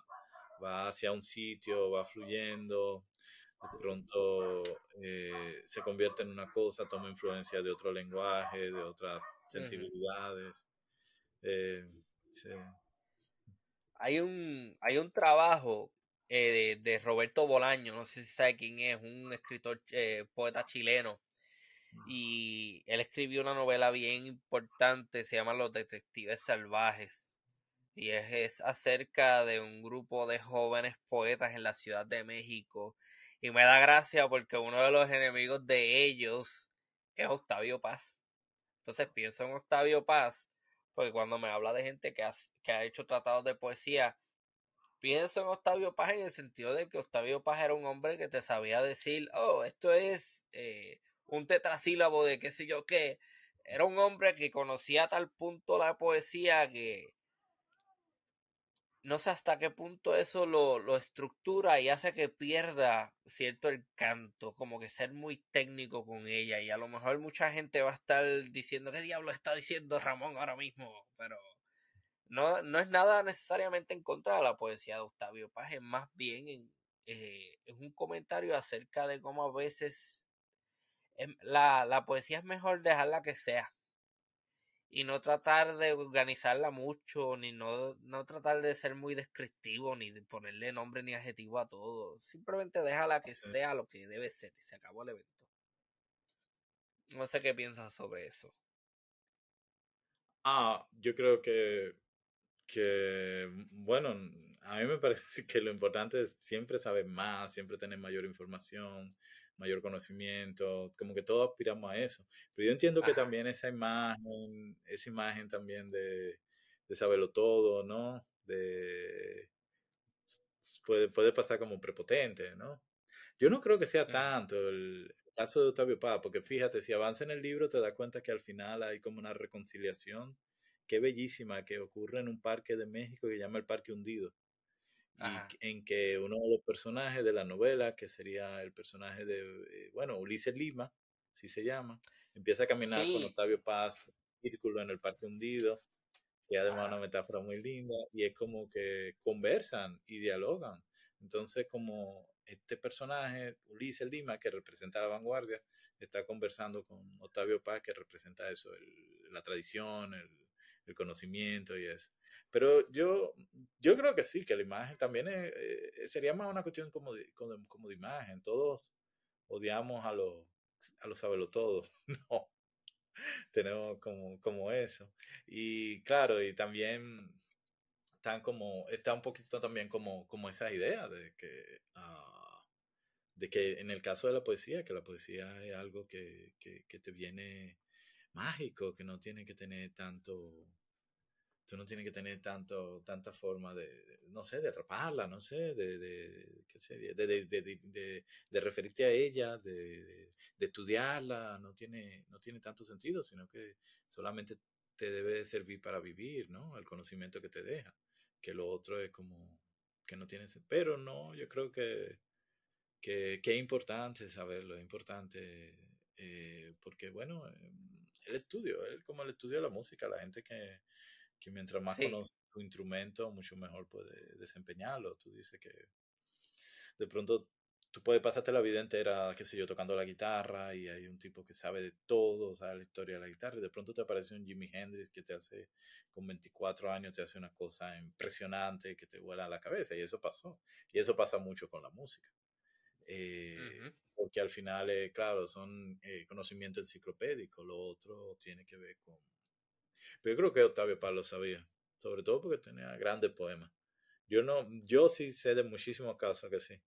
va hacia un sitio, va fluyendo, de pronto eh, se convierte en una cosa, toma influencia de otro lenguaje, de otras sensibilidades. Eh, hay un, hay un trabajo eh, de, Roberto Bolaño, no sé si sabe quién es, un escritor, eh, poeta chileno. Y él escribió una novela bien importante, se llama Los Detectives Salvajes. Y es, es acerca de un grupo de jóvenes poetas en la Ciudad de México. Y me da gracia porque uno de los enemigos de ellos es Octavio Paz. Entonces pienso en Octavio Paz porque cuando me habla de gente que, que ha hecho tratados de poesía, pienso en Octavio Paz en el sentido de que Octavio Paz era un hombre que te sabía decir, oh, esto es eh, un tetrasílabo de qué sé yo qué. Era un hombre que conocía a tal punto la poesía que, no sé hasta qué punto eso lo, lo, estructura y hace que pierda cierto el canto, como que ser muy técnico con ella. Y a lo mejor mucha gente va a estar diciendo, ¿qué diablo está diciendo Ramón ahora mismo? Pero no, no es nada necesariamente en contra de la poesía de Octavio Paz, es más bien en, eh, es un comentario acerca de cómo a veces la, la poesía es mejor dejarla que sea y no tratar de organizarla mucho, ni no, no tratar de ser muy descriptivo, ni de ponerle nombre ni adjetivo a todo. Simplemente déjala que sea lo que debe ser y se acabó el evento. No sé qué piensas sobre eso. Ah, yo creo que, que, bueno, a mí me parece [LAUGHS] que lo importante es siempre saber más, siempre tener mayor información, mayor conocimiento, como que todos aspiramos a eso. Pero yo entiendo que también esa imagen, esa imagen también de, de saberlo todo, ¿no? De, puede, puede pasar como prepotente, ¿no? Yo no creo que sea tanto el caso de Octavio Paz, porque fíjate, si avanza en el libro te das cuenta que al final hay como una reconciliación que bellísima que ocurre en un parque de México que se llama el Parque Hundido y en que uno de los personajes de la novela, que sería el personaje de, eh, bueno, Ulises Lima, así se llama, empieza a caminar con. Octavio Paz, círculo en el Parque Hundido, que además es una metáfora muy linda, y es como que conversan y dialogan. Entonces, como este personaje, Ulises Lima, que representa la vanguardia, está conversando con Octavio Paz, que representa eso, el, la tradición, el, el, conocimiento y eso. Pero yo, yo creo que sí, que la imagen también es, eh, sería más una cuestión como de, como, como de imagen. Todos odiamos a los a los sabelotodos. [LAUGHS] No, tenemos como, como eso. Y claro, y también están como, está un poquito también como, como esa idea de que, uh, de que en el caso de la poesía, que la poesía es algo que, que, que te viene mágico, que no tiene que tener tanto, tú no tienes que tener tanto, tanta forma de, no sé, de atraparla, no sé, de, ¿qué sería? de, de, de, referirte a ella, de, estudiarla, no tiene, no tiene tanto sentido, sino que solamente te debe servir para vivir, ¿no? El conocimiento que te deja, que lo otro es como que no tiene. Pero no, yo creo que, que, que es importante saberlo, es importante eh, porque, bueno, el estudio, es como el estudio de la música, la gente que que mientras más Sí. conoces tu instrumento, mucho mejor puedes desempeñarlo. Tú dices que de pronto tú puedes pasarte la vida entera, qué sé yo, tocando la guitarra y hay un tipo que sabe de todo, sabe la historia de la guitarra y de pronto te aparece un Jimi Hendrix que te hace, con 24 años, te hace una cosa impresionante que te vuela a la cabeza y eso pasó. Y eso pasa mucho con la música. Eh, uh -huh. Porque al final, eh, claro, son eh, conocimiento enciclopédico, lo otro tiene que ver con pero yo creo que Octavio Paz lo sabía, sobre todo porque tenía grandes poemas. Yo no, yo sí sé de muchísimos casos que sí.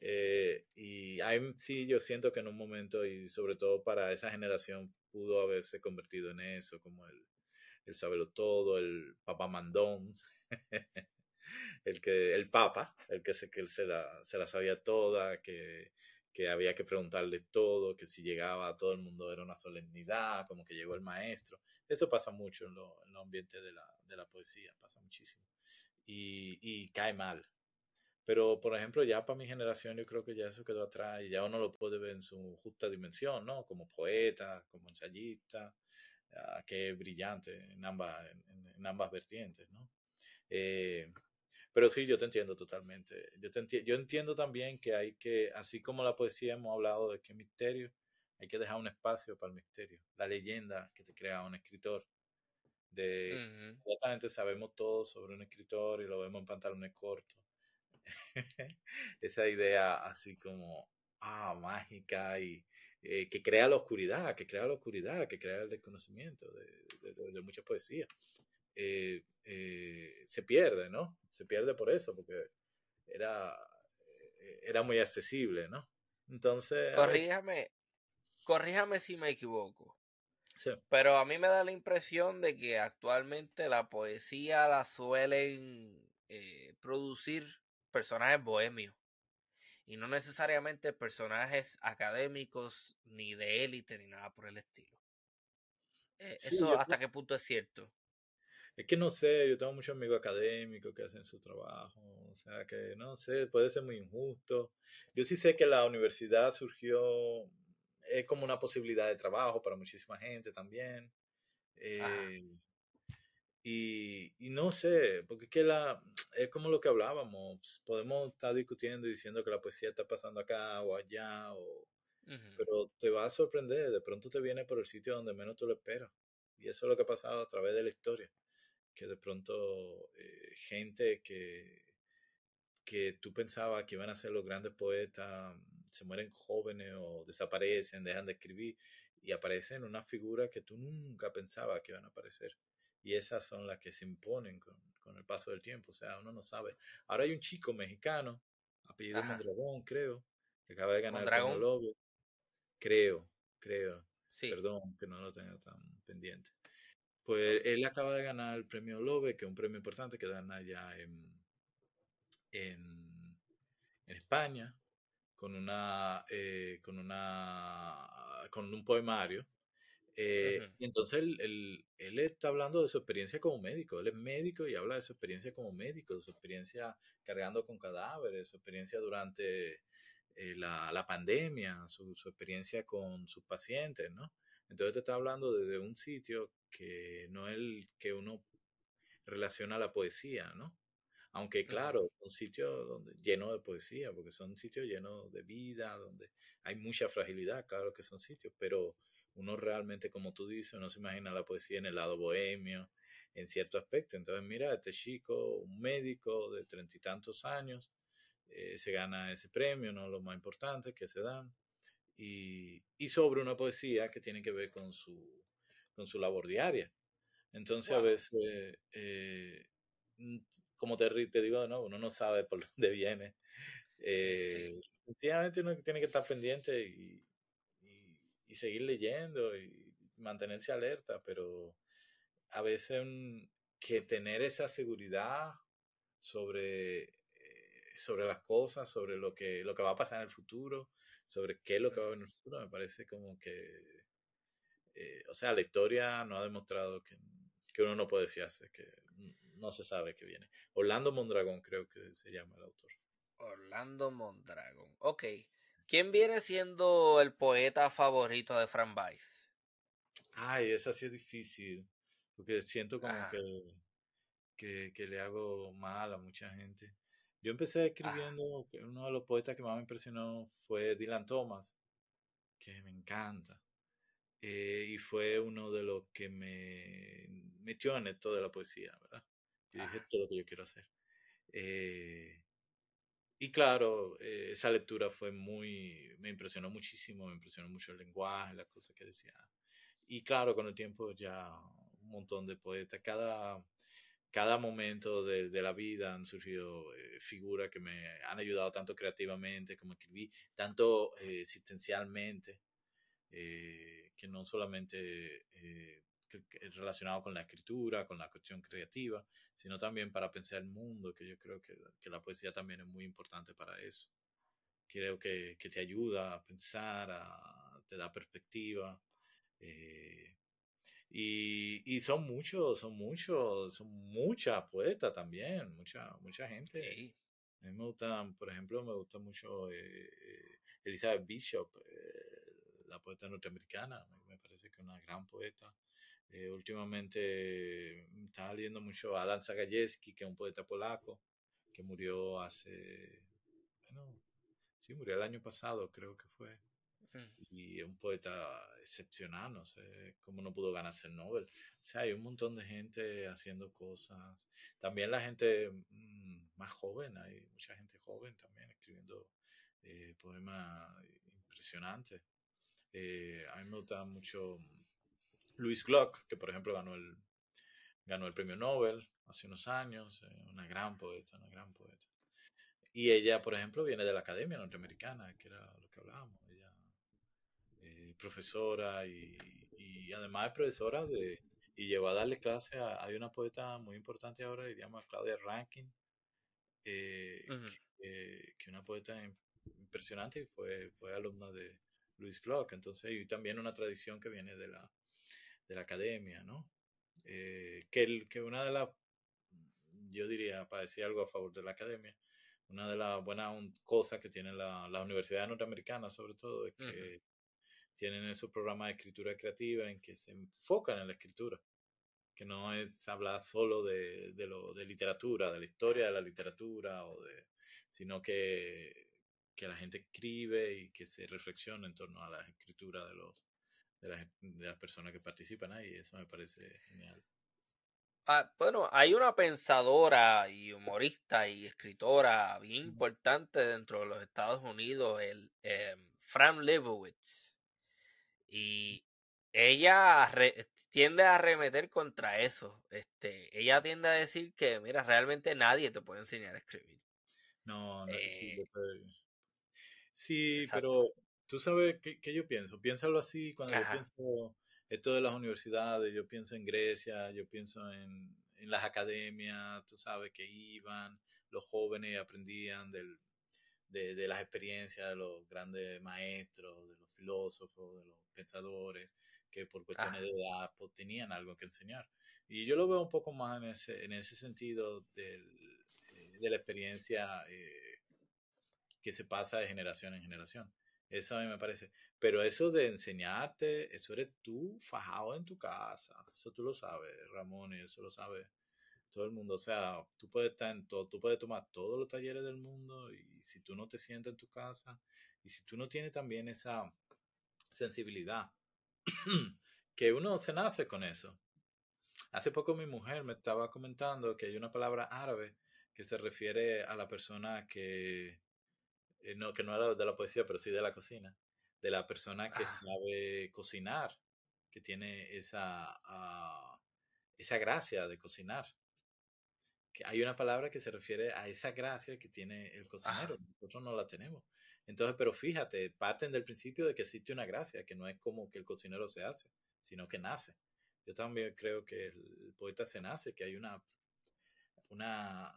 Eh, y ahí sí yo siento que en un momento, y sobre todo para esa generación, pudo haberse convertido en eso, como el, el sabelo todo, el papá mandón, [LAUGHS] el que, el papa, el que, se, que él se, la, se la sabía toda, que, que había que preguntarle todo, que si llegaba a todo el mundo era una solemnidad, como que llegó el maestro. Eso pasa mucho en, lo, en los ambientes de la, de la poesía, pasa muchísimo. Y, y, cae mal. Pero, por ejemplo, ya para mi generación yo creo que ya eso quedó atrás y ya uno lo puede ver en su justa dimensión, ¿no? Como poeta, como ensayista, uh, que es brillante en ambas, en, ambas vertientes, ¿no? Eh, pero sí, yo te entiendo totalmente. Yo, te enti yo entiendo también que hay que, así como la poesía hemos hablado de que misterio, hay que dejar un espacio para el misterio. La leyenda que te crea un escritor. De, Uh -huh. Exactamente sabemos todo sobre un escritor y lo vemos en pantalones cortos. [LAUGHS] Esa idea así como, ah, mágica y eh, que crea la oscuridad, que crea la oscuridad, que crea el desconocimiento de, de, de mucha poesía. Eh, eh, se pierde, ¿no? Se pierde por eso, porque era, era muy accesible, ¿no? Entonces, corríjame, corríjame si me equivoco. Sí. Pero a mí me da la impresión de que actualmente la poesía la suelen eh, producir personajes bohemios y no necesariamente personajes académicos ni de élite ni nada por el estilo. Eh, sí, ¿Eso hasta qué punto es cierto? Es que no sé, yo tengo muchos amigos académicos que hacen su trabajo, o sea que no sé, puede ser muy injusto. Yo sí sé que la universidad surgió, es como una posibilidad de trabajo para muchísima gente también. Eh, y, y, no sé, porque es que la, es como lo que hablábamos, podemos estar discutiendo y diciendo que la poesía está pasando acá o allá, o, uh -huh. pero te va a sorprender, de pronto te viene por el sitio donde menos tú lo esperas. Y eso es lo que ha pasado a través de la historia que de pronto eh, gente que, que tú pensabas que iban a ser los grandes poetas se mueren jóvenes o desaparecen, dejan de escribir y aparecen una figura que tú nunca pensabas que iban a aparecer. Y esas son las que se imponen con, con el paso del tiempo. O sea, uno no sabe. Ahora hay un chico mexicano, apellido Ajá. Mondragón, creo, que acaba de ganar ¿Mondragón? el premio Lobe. Creo, creo. Sí. Perdón que no lo tenga tan pendiente. Pues él acaba de ganar el premio Lobe, que es un premio importante que dan allá en, en, en España con una, eh, con una, con un poemario. Eh, y entonces él, él- él está hablando de su experiencia como médico. Él es médico y habla de su experiencia como médico, de su experiencia cargando con cadáveres, su experiencia durante eh, la, la pandemia, su, su experiencia con sus pacientes, ¿no? Entonces te está hablando desde un sitio que no es el que uno relaciona a la poesía, ¿no? Aunque claro, son sitios donde, llenos de poesía, porque son sitios llenos de vida, donde hay mucha fragilidad, claro que son sitios, pero uno realmente, como tú dices, uno se imagina la poesía en el lado bohemio, en cierto aspecto. Entonces, mira, este chico, un médico de treinta y tantos años, eh, se gana ese premio, ¿no? Lo más importante que se dan, y, y sobre una poesía que tiene que ver con su, con su labor diaria. Entonces a veces, eh, como te, te digo, no, uno no sabe por [LAUGHS] dónde viene. sí, Eh, sencillamente uno tiene que estar pendiente y, y- y seguir leyendo y mantenerse alerta, pero a veces que tener esa seguridad sobre, eh, sobre las cosas, sobre lo que, lo que va a pasar en el futuro, sobre qué es lo que va a haber en el futuro, me parece como que eh, o sea, la historia no ha demostrado que, que, uno no puede fiarse, que no se sabe qué viene. Orlando Mondragón creo que se llama el autor. Orlando Mondragon. Ok, ¿quién viene siendo el poeta favorito de Fran Weiss? Ay, esa sí es difícil, porque siento como Ajá, que, que, que le hago mal a mucha gente. Yo empecé ajá, escribiendo, que uno de los poetas que más me impresionó fue Dylan Thomas, que me encanta. Eh, y fue uno de los que me metió en esto de la poesía, ¿verdad? Yo dije, esto es lo que yo quiero hacer. Eh, Y claro, eh, esa lectura fue muy, me impresionó muchísimo, me impresionó mucho el lenguaje, las cosas que decía. Y claro, con el tiempo ya un montón de poetas, cada, cada momento de, de la vida han surgido eh, figuras que me han ayudado tanto creativamente como escribí, tanto eh, existencialmente eh, que no solamente eh, que, que relacionado con la escritura, con la cuestión creativa, sino también para pensar el mundo, que yo creo que, que la poesía también es muy importante para eso. Creo que, que te ayuda a pensar, a, te da perspectiva. Eh, y, y, son muchos, son muchos, son muchas poetas también, mucha, mucha gente. sí, A mí me gustan, por ejemplo, me gusta mucho eh, eh, Elizabeth Bishop, eh, la poeta norteamericana, me, me, parece que es una gran poeta. Eh, últimamente estaba leyendo mucho a Dan Zagajewski, que es un poeta polaco, que murió hace, bueno, sí, murió el año pasado, creo que fue. mm, Y es un poeta excepcional, no sé cómo no pudo ganarse el Nobel. O sea, hay un montón de gente haciendo cosas. También la gente mmm, más joven, hay mucha gente joven también escribiendo eh, poemas impresionantes. Eh, a mí me gusta mucho Louise Gluck, que por ejemplo ganó el, ganó el premio Nobel hace unos años, eh, una gran poeta, una gran poeta. Y ella, por ejemplo, viene de la Academia Norteamericana, que era lo que hablábamos. Ella, eh, profesora y, y, además es profesora de, y lleva a darle clase a, hay una poeta muy importante ahora que se llama Claudia Rankin, eh, que, que una poeta impresionante y fue, fue alumna de Louis Gluck, entonces y también una tradición que viene de la, de la academia, ¿no? Eh, que, el, que una de las, yo diría, para decir algo a favor de la academia, una de las buenas cosas que tienen las la universidades norteamericanas, sobre todo, es que tienen esos programas de escritura creativa en que se enfocan en la escritura, que no es hablar solo de, de, lo, de literatura, de la historia de la literatura, o de, sino que, que la gente escribe y que se reflexiona en torno a la escritura de, los, de, las, de las personas que participan ahí. Eso me parece genial. Ah, bueno, hay una pensadora y humorista y escritora bien importante dentro de los Estados Unidos, el eh, Fran Lebowitz. Y ella re- tiende a arremeter contra eso. Este, ella tiende a decir que, mira, realmente nadie te puede enseñar a escribir. No, no sí, yo Eh, te, sí, exacto. pero tú sabes qué, qué yo pienso. Piénsalo así, cuando yo pienso esto de las universidades, yo pienso en Grecia, yo pienso en, en las academias, tú sabes, que iban, los jóvenes aprendían del, de, de, las experiencias de los grandes maestros, de los filósofos, de los pensadores, que por cuestiones de edad pues, tenían algo que enseñar. Y yo lo veo un poco más en ese, en ese sentido del, eh, de la experiencia eh, que se pasa de generación en generación. Eso a mí me parece. Pero eso de enseñarte, eso eres tú fajado en tu casa. Eso tú lo sabes, Ramón, y eso lo sabe todo el mundo. O sea, tú puedes estar en todo, tú puedes tomar todos los talleres del mundo y si tú no te sientes en tu casa y si tú no tienes también esa sensibilidad, [CLEARS THROAT] que uno se nace con eso. Hace poco mi mujer me estaba comentando que hay una palabra árabe que se refiere a la persona que eh, no, que no era de la poesía, pero sí de la cocina, de la persona que ah. sabe cocinar, que tiene esa, uh, esa gracia de cocinar. Que hay una palabra que se refiere a esa gracia que tiene el cocinero, nosotros no la tenemos. Entonces, pero fíjate, parten del principio de que existe una gracia, que no es como que el cocinero se hace, sino que nace. Yo también creo que el poeta se nace, que hay una, una,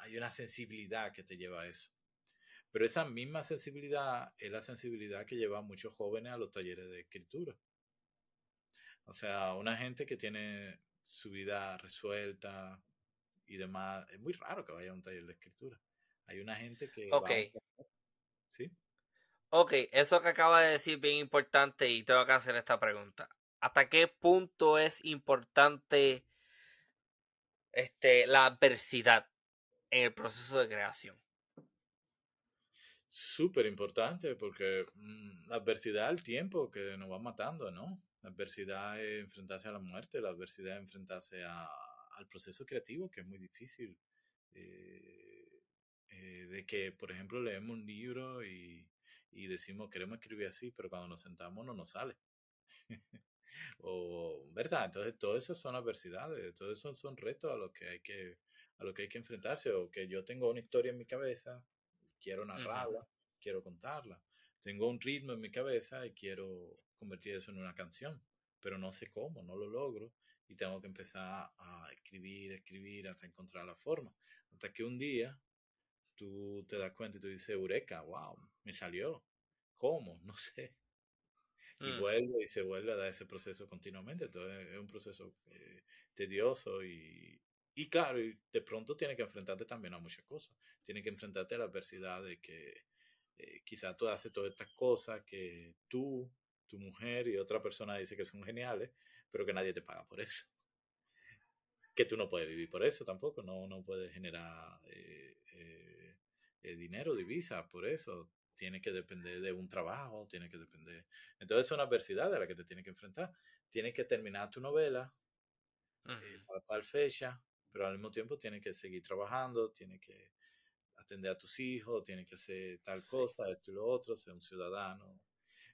hay una sensibilidad que te lleva a eso. Pero esa misma sensibilidad es la sensibilidad que lleva a muchos jóvenes a los talleres de escritura. O sea, una gente que tiene su vida resuelta y demás, es muy raro que vaya a un taller de escritura. Hay una gente que... Ok. ¿Sí? Ok, eso que acaba de decir es bien importante y tengo que hacer esta pregunta. ¿Hasta qué punto es importante este, la adversidad en el proceso de creación? Súper importante porque mm, la adversidad el tiempo que nos va matando, ¿no? La adversidad es enfrentarse a la muerte, la adversidad es enfrentarse a, al proceso creativo, que es muy difícil. Eh, eh, de que, por ejemplo, leemos un libro y, y, decimos queremos escribir así, pero cuando nos sentamos no nos sale. [LAUGHS] o, ¿verdad? Entonces, todo eso son adversidades, todo eso son retos a los que hay que a lo que hay que enfrentarse o que yo tengo una historia en mi cabeza quiero narrarla, quiero contarla. Tengo un ritmo en mi cabeza y quiero convertir eso en una canción, pero no sé cómo, no lo logro y tengo que empezar a escribir, escribir hasta encontrar la forma. Hasta que un día tú te das cuenta y tú dices, Eureka, wow, me salió. ¿Cómo? [LAUGHS] No sé. Y mm. vuelve y se vuelve a dar ese proceso continuamente. Entonces es un proceso eh, tedioso y, y claro, de pronto tiene que enfrentarte también a muchas cosas. Tiene que enfrentarte a la adversidad de que eh, quizás tú haces todas estas cosas que tú, tu mujer y otra persona dice que son geniales, pero que nadie te paga por eso. Que tú no puedes vivir por eso tampoco, no, no puedes generar eh, eh, dinero, divisa por eso. Tiene que depender de un trabajo, tiene que depender. Entonces es una adversidad a la que te tienes que enfrentar. Tienes que terminar tu novela para tal fecha, pero al mismo tiempo tienes que seguir trabajando, tienes que atender a tus hijos, tienes que hacer tal cosa, esto y lo otro, ser un ciudadano,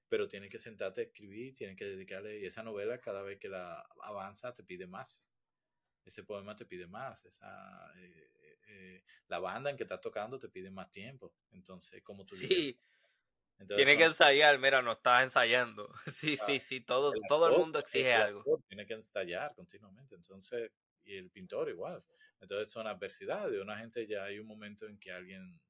pero tienes que sentarte a escribir, tienes que dedicarle, y esa novela cada vez que la avanza te pide más, ese poema te pide más, esa, eh, eh, eh, la banda en que estás tocando te pide más tiempo, entonces, como tú sí. Tiene que ensayar, mira, no estás ensayando. [LAUGHS] Sí, sí, sí, todo, todo el mundo exige algo. Tiene que ensayar continuamente. Entonces, y el pintor igual. Entonces son adversidades. Una gente ya hay un momento en que alguien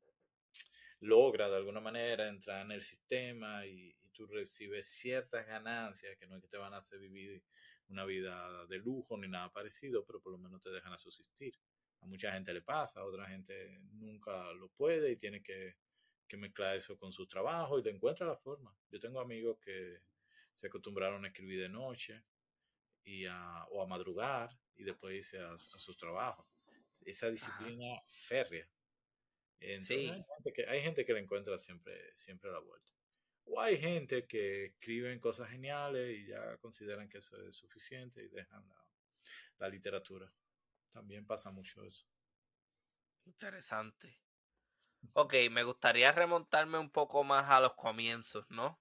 logra de alguna manera entrar en el sistema y, tú recibes ciertas ganancias que no es que te van a hacer vivir una vida de lujo ni nada parecido, pero por lo menos te dejan a subsistir. A mucha gente le pasa, a otra gente nunca lo puede y tiene que, que mezclar eso con su trabajo y le encuentra la forma. Yo tengo amigos que se acostumbraron a escribir de noche y a, o a madrugar y después irse a, sus trabajos. Esa disciplina férrea. Entonces, hay, gente que, hay gente que le encuentra siempre, siempre la vuelta. O hay gente que escriben cosas geniales y ya consideran que eso es suficiente y dejan la, la literatura. También pasa mucho eso. Interesante. Ok, me gustaría remontarme un poco más a los comienzos, ¿no?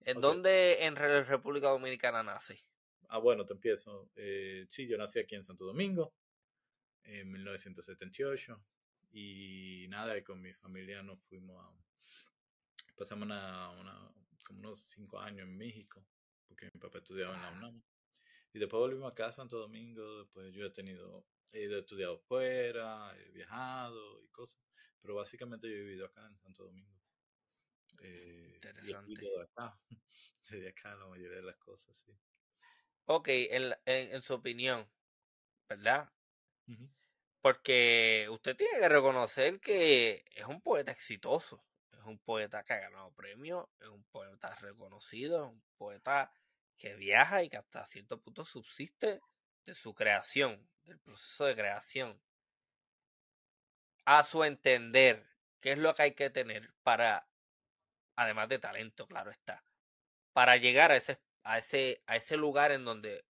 ¿En dónde en República Dominicana nace? Ah, bueno, te empiezo. Eh, sí, yo nací aquí en Santo Domingo en 1978 y nada, y con mi familia nos fuimos a... Pasamos una, una, como unos cinco años en México, porque mi papá estudiaba en la UNAM. Y después volvimos acá a Santo Domingo, después yo he tenido, he ido estudiado fuera, he viajado y cosas, pero básicamente yo he vivido acá en Santo Domingo. Eh, Interesante. Y de acá, [LAUGHS] de acá la mayoría de las cosas, sí. Ok, en, en, su opinión, ¿verdad? Porque usted tiene que reconocer que es un poeta exitoso, es un poeta que ha ganado premios, es un poeta reconocido, es un poeta que viaja y que hasta cierto punto subsiste de su creación, del proceso de creación. A su entender, ¿qué es lo que hay que tener para, además de talento, claro está, para llegar a ese, a ese, a ese lugar en donde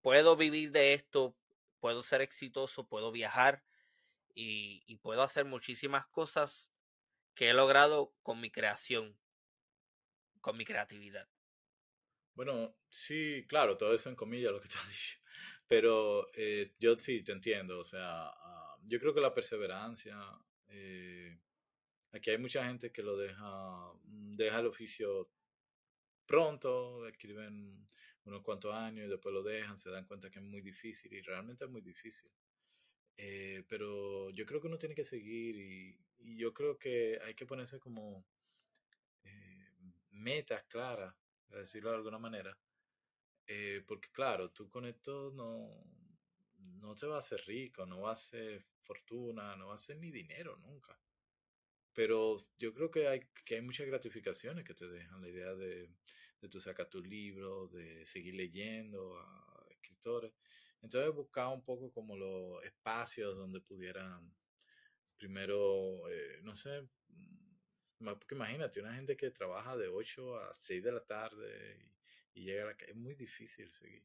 puedo vivir de esto, puedo ser exitoso, puedo viajar y, puedo hacer muchísimas cosas que he logrado con mi creación, con mi creatividad. Bueno, sí, claro, todo eso en comillas lo que te has dicho. Pero eh, yo sí te entiendo, o sea, ah, yo creo que la perseverancia, eh, aquí hay mucha gente que lo deja, deja el oficio pronto, escriben unos cuantos años y después lo dejan, se dan cuenta que es muy difícil y realmente es muy difícil. Eh, pero yo creo que uno tiene que seguir y, yo creo que hay que ponerse como eh, metas claras, para decirlo de alguna manera. Eh, porque claro, tú con esto no, no te vas a hacer rico, no vas a hacer fortuna, no vas a hacer ni dinero nunca. Pero yo creo que hay, que hay muchas gratificaciones que te dejan la idea de, de tú sacar tu libro, de seguir leyendo a escritores. Entonces buscaba un poco como los espacios donde pudieran, primero, eh, no sé, mm, porque imagínate, una gente que trabaja de 8 a 6 de la tarde y, y llega a la calle, es muy difícil seguir.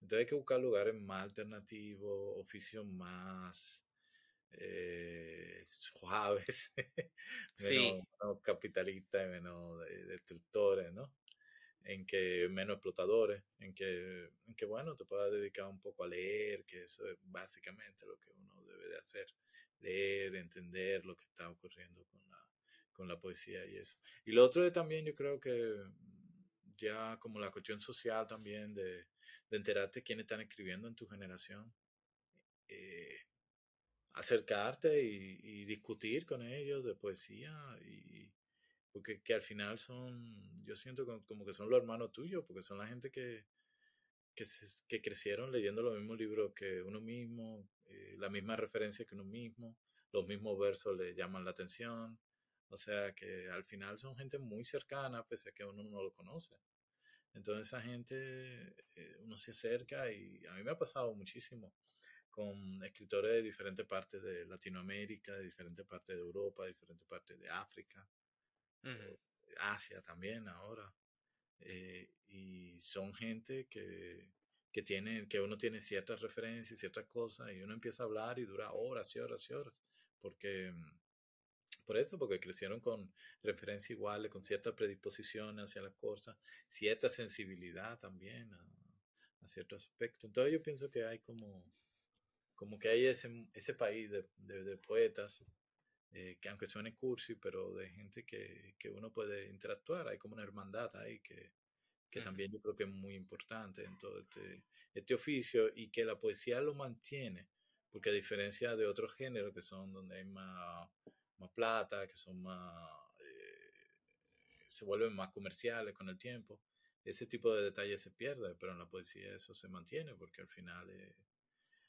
Entonces hay que buscar lugares más alternativos, oficios más eh, suaves, [LAUGHS] menos, capitalistas y menos destructores, ¿no? en que menos explotadores, en que, en que, bueno, te puedas dedicar un poco a leer, que eso es básicamente lo que uno debe de hacer, leer, entender lo que está ocurriendo con la, con la poesía y eso. Y lo otro es también, yo creo que ya como la cuestión social también de, de enterarte quiénes están escribiendo en tu generación, eh, acercarte y, y, discutir con ellos de poesía y, porque que al final son, yo siento como que son los hermanos tuyos, porque son la gente que, que, crecieron leyendo los mismos libros que uno mismo, eh, la misma referencia que uno mismo, los mismos versos le llaman la atención, o sea que al final son gente muy cercana, pese a que uno no lo conoce. Entonces esa gente, eh, uno se acerca y a mí me ha pasado muchísimo con escritores de diferentes partes de Latinoamérica, de diferentes partes de Europa, de diferentes partes de África, Asia también ahora. Eh, y son gente que, que, tiene, que uno tiene ciertas referencias, ciertas cosas, y uno empieza a hablar y dura horas y horas y horas. Porque, por eso, porque crecieron con referencias iguales, con cierta predisposición hacia las cosas, cierta sensibilidad también a, a ciertos aspectos. Entonces yo pienso que hay como, como que hay ese, ese país de, de poetas eh, que aunque suene cursi, pero de gente que, que, uno puede interactuar, hay como una hermandad ahí que, que también yo creo que es muy importante en todo este, este oficio y que la poesía lo mantiene, porque a diferencia de otros géneros que son donde hay más, más plata, que son más, eh, se vuelven más comerciales con el tiempo, ese tipo de detalles se pierde, pero en la poesía eso se mantiene porque al final es,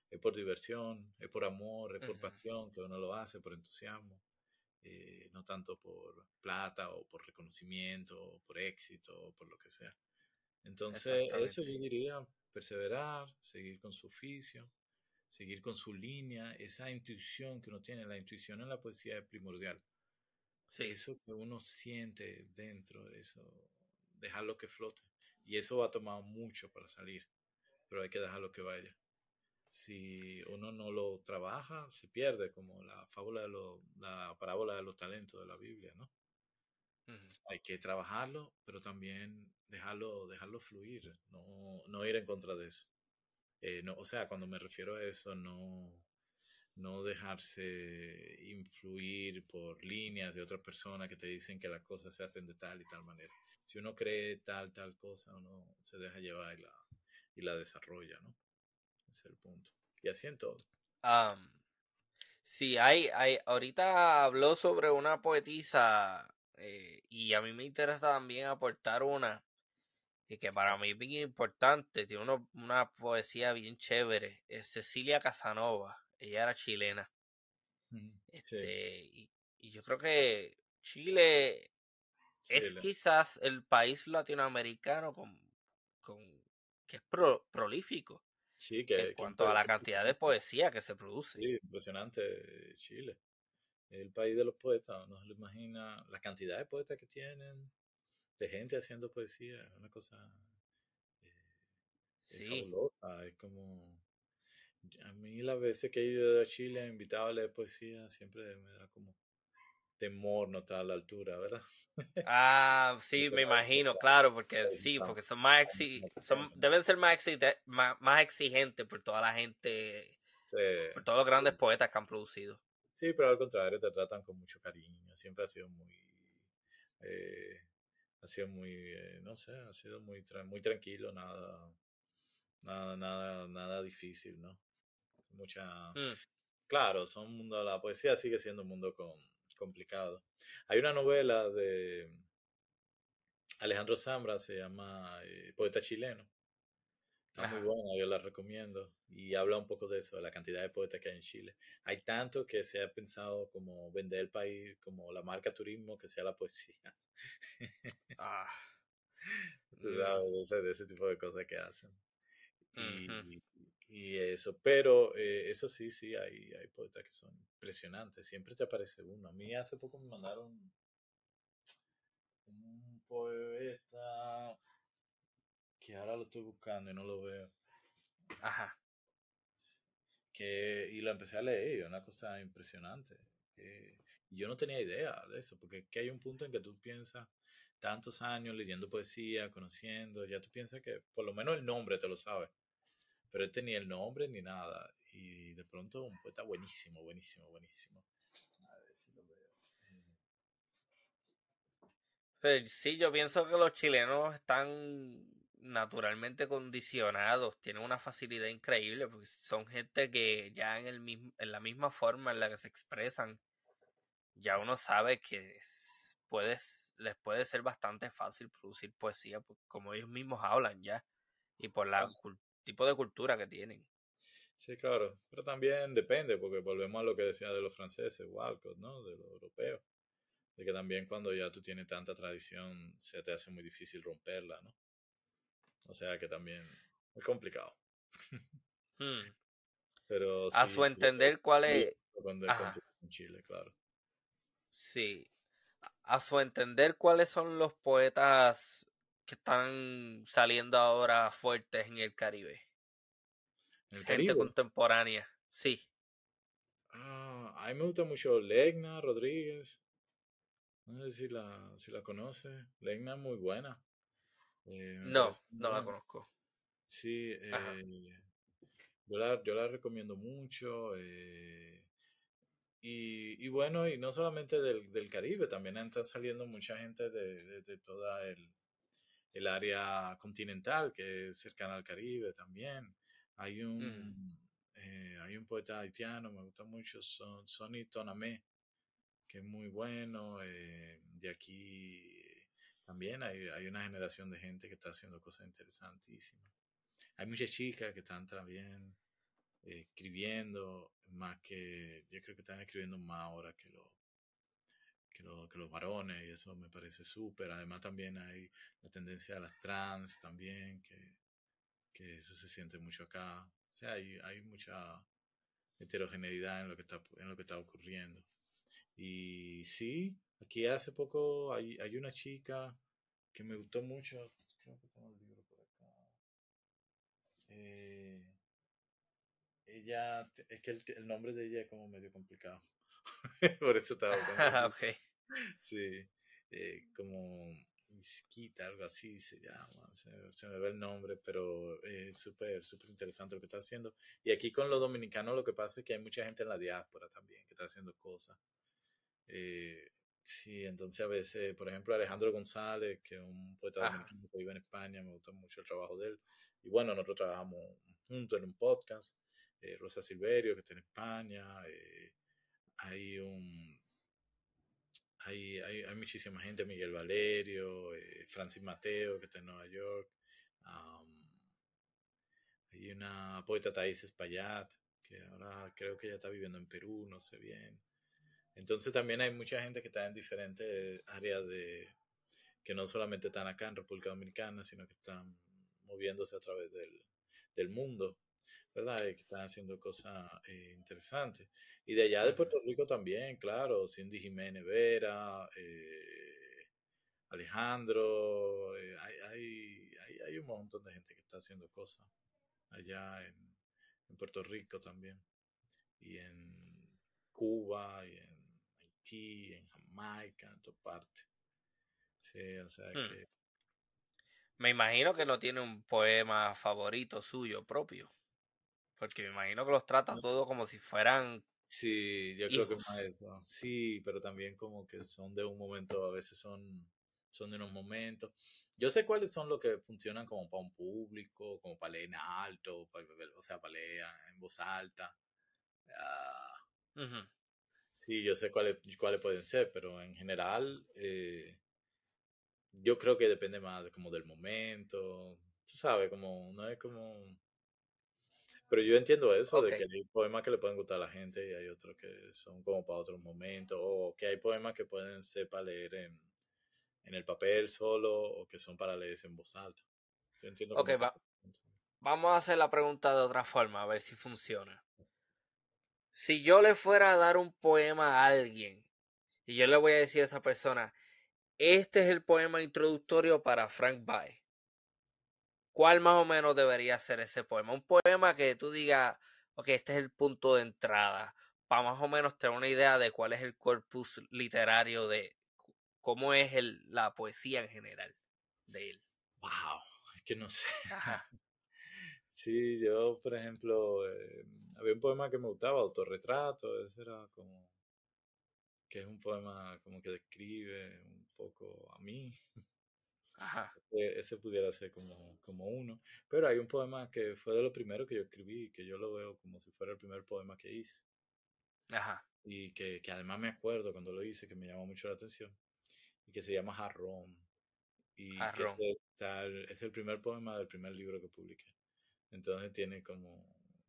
es por diversión, es por amor, es por pasión que uno lo hace, por entusiasmo, eh, no tanto por plata o por reconocimiento o por éxito o por lo que sea. Entonces, eso yo diría, perseverar, seguir con su oficio, seguir con su línea, esa intuición que uno tiene, la intuición en la poesía es primordial. Eso que uno siente dentro, eso, dejarlo que flote. Y eso va a tomar mucho para salir, pero hay que dejarlo que vaya si uno no lo trabaja, se pierde, como la fábula de la parábola de los talentos de la Biblia, ¿no? Hay que trabajarlo, pero también dejarlo, dejarlo fluir, no, no ir en contra de eso. Eh, no, o sea, cuando me refiero a eso, no, no dejarse influir por líneas de otras personas que te dicen que las cosas se hacen de tal y tal manera. Si uno cree tal, tal cosa, uno se deja llevar y la, y la desarrolla, ¿no? Es el punto. Y así en todo. Um, sí, hay, hay, ahorita habló sobre una poetisa eh, y a mí me interesa también aportar una y que para mí es bien importante, tiene una poesía bien chévere, es Cecilia Casanova, ella era chilena. Este, y, yo creo que Chile es quizás el país latinoamericano con, con que es prolífico. Sí, que, en cuanto a la cantidad de poesía que se produce. Sí, impresionante Chile. El país de los poetas, no se lo imagina la cantidad de poetas que tienen, de gente haciendo poesía, es una cosa eh, fabulosa, es como a mí las veces que he ido a Chile invitado a leer poesía siempre me da como temor no estar a la altura, ¿verdad? [LAUGHS] Ah, sí, me imagino, claro, porque sí, porque son más son, deben ser más, más, exigentes por toda la gente, por todos los grandes poetas que han producido. Sí, pero al contrario, te tratan con mucho cariño, siempre ha sido muy, eh, ha sido muy, eh, no sé, ha sido muy, muy tranquilo, nada, nada, nada, nada difícil, ¿no? Mucha, mm. claro, son mundo, la poesía sigue siendo un mundo con, complicado. Hay una novela de Alejandro Zambra, se llama eh, Poeta Chileno. Está muy buena, yo la recomiendo. Y habla un poco de eso, de la cantidad de poetas que hay en Chile. Hay tanto que se ha pensado como vender el país, como la marca turismo, que sea la poesía. ah. [LAUGHS] ¿Sabes? De, ese, tipo de cosas que hacen. Y, y eso, pero eh, eso sí, sí, hay, hay poetas que son impresionantes, siempre te aparece uno. A mí hace poco me mandaron un poeta que ahora lo estoy buscando y no lo veo. Ajá. Que, y lo empecé a leer, una cosa impresionante. Que, yo no tenía idea de eso, porque que hay un punto en que tú piensas tantos años leyendo poesía, conociendo, ya tú piensas que por lo menos el nombre te lo sabes pero este ni el nombre ni nada. Y de pronto un poeta buenísimo, buenísimo, buenísimo. A ver si lo veo. sí, yo pienso que los chilenos están naturalmente condicionados, tienen una facilidad increíble, porque son gente que ya en, el mismo, en la misma forma en la que se expresan, ya uno sabe que puedes, les puede ser bastante fácil producir poesía, pues, como ellos mismos hablan ya, y por la tipo de cultura que tienen. Sí, claro, pero también depende, porque volvemos a lo que decía de los franceses, Walcott, ¿no? De los europeos, de que también cuando ya tú tienes tanta tradición se te hace muy difícil romperla, ¿no? O sea que también es complicado. [LAUGHS] Hmm. Pero a su entender, ¿cuál es? En Chile, claro. Sí. A su entender, ¿cuáles son los poetas que están saliendo ahora fuertes en el Caribe. ¿El Gente contemporánea, sí. Ah, a mí me gusta mucho Legna Rodríguez. No sé si la, si la conoce. Legna es muy buena. Eh, no, no la conozco. Sí, eh, yo, la, yo la recomiendo mucho. Eh, y, y, bueno, y no solamente del, del Caribe, también están saliendo mucha gente de, de, de toda el, el área continental, que es cercana al Caribe también. Hay un, eh, hay un poeta haitiano, me gusta mucho, son, Sonny Tonamé, que es muy bueno. Eh, de aquí también hay, hay, una generación de gente que está haciendo cosas interesantísimas. Hay muchas chicas que están también eh, escribiendo, más que yo creo que están escribiendo más ahora que lo, que, los varones y eso me parece súper. Además también hay la tendencia a las trans también, que, que eso se siente mucho acá. O sea, hay, hay mucha heterogeneidad en lo que está, en lo que está ocurriendo. Y sí, aquí hace poco hay, hay una chica que me gustó mucho. Creo que tengo el libro por acá. Eh, ella, es que el, nombre de ella es como medio complicado. [LAUGHS] por eso estaba. [LAUGHS] okay. Sí, eh, como Isquita, algo así se llama, se, me ve el nombre, pero es súper, súper interesante lo que está haciendo. Y aquí con los dominicanos lo que pasa es que hay mucha gente en la diáspora también que está haciendo cosas. Eh, Sí, entonces a veces, por ejemplo, Alejandro González, que es un poeta Ajá. dominicano que vive en España, me gusta mucho el trabajo de él. Y bueno, nosotros trabajamos juntos en un podcast. Eh, Rosa Silverio, que está en España. eh, hay un hay, hay, hay muchísima gente, Miguel Valerio, eh, Francis Mateo, que está en Nueva York. am, hay una poeta Thais Espaillat, que ahora creo que ella está viviendo en Perú, no sé bien. Entonces también hay mucha gente que está en diferentes áreas de que no solamente están acá en República Dominicana, sino que están moviéndose a través del, del mundo, ¿verdad? Y que están haciendo cosas eh, interesantes. Y de allá de. Puerto Rico también, claro, Cindy Jiménez Vera, eh, Alejandro, eh, hay, hay, hay, hay un montón de gente que está haciendo cosas allá en, en Puerto Rico también, y en Cuba, y en Haití, en Jamaica, en todas partes. Sí, o sea Hmm. que Me imagino que no tiene un poema favorito suyo propio. Porque me imagino que los trata todos como si fueran sí, yo creo que más eso. Sí, pero también como que son de un momento, a veces son, son de unos momentos. Yo sé cuáles son los que funcionan como para un público, como para leer en alto, para, o sea, para leer en voz alta. Ah, Ujú. sí, yo sé cuáles, cuáles pueden ser, pero en general eh, yo creo que depende más de, como del momento. Tú sabes, como no es como... Pero yo entiendo eso, de que hay poemas que le pueden gustar a la gente y hay otros que son como para otros momentos, o que hay poemas que pueden ser para leer en, en el papel solo, o que son para leerse en voz alta. Yo entiendo Ok, como ese va- vamos a hacer la pregunta de otra forma, a ver si funciona. Si yo le fuera a dar un poema a alguien y yo le voy a decir a esa persona, este es el poema introductorio para Frank Bae, ¿cuál más o menos debería ser ese poema? Un poema que tú digas, ok, este es el punto de entrada, para más o menos tener una idea de cuál es el corpus literario de cómo es el, la poesía en general de él. Wow, es que no sé. Ajá, [LAUGHS] Sí, yo, por ejemplo, eh, había un poema que me gustaba, Autorretrato, ese era como, que es un poema como que describe un poco a mí. Ajá, Ese, pudiera ser como, como uno. Pero hay un poema que fue de los primeros que yo escribí, que yo lo veo como si fuera el primer poema que hice. ajá, Y que, que además me acuerdo cuando lo hice, que me llamó mucho la atención. Y que se llama Jarrón. Y que es el primer poema del primer libro que publiqué. Entonces tiene como,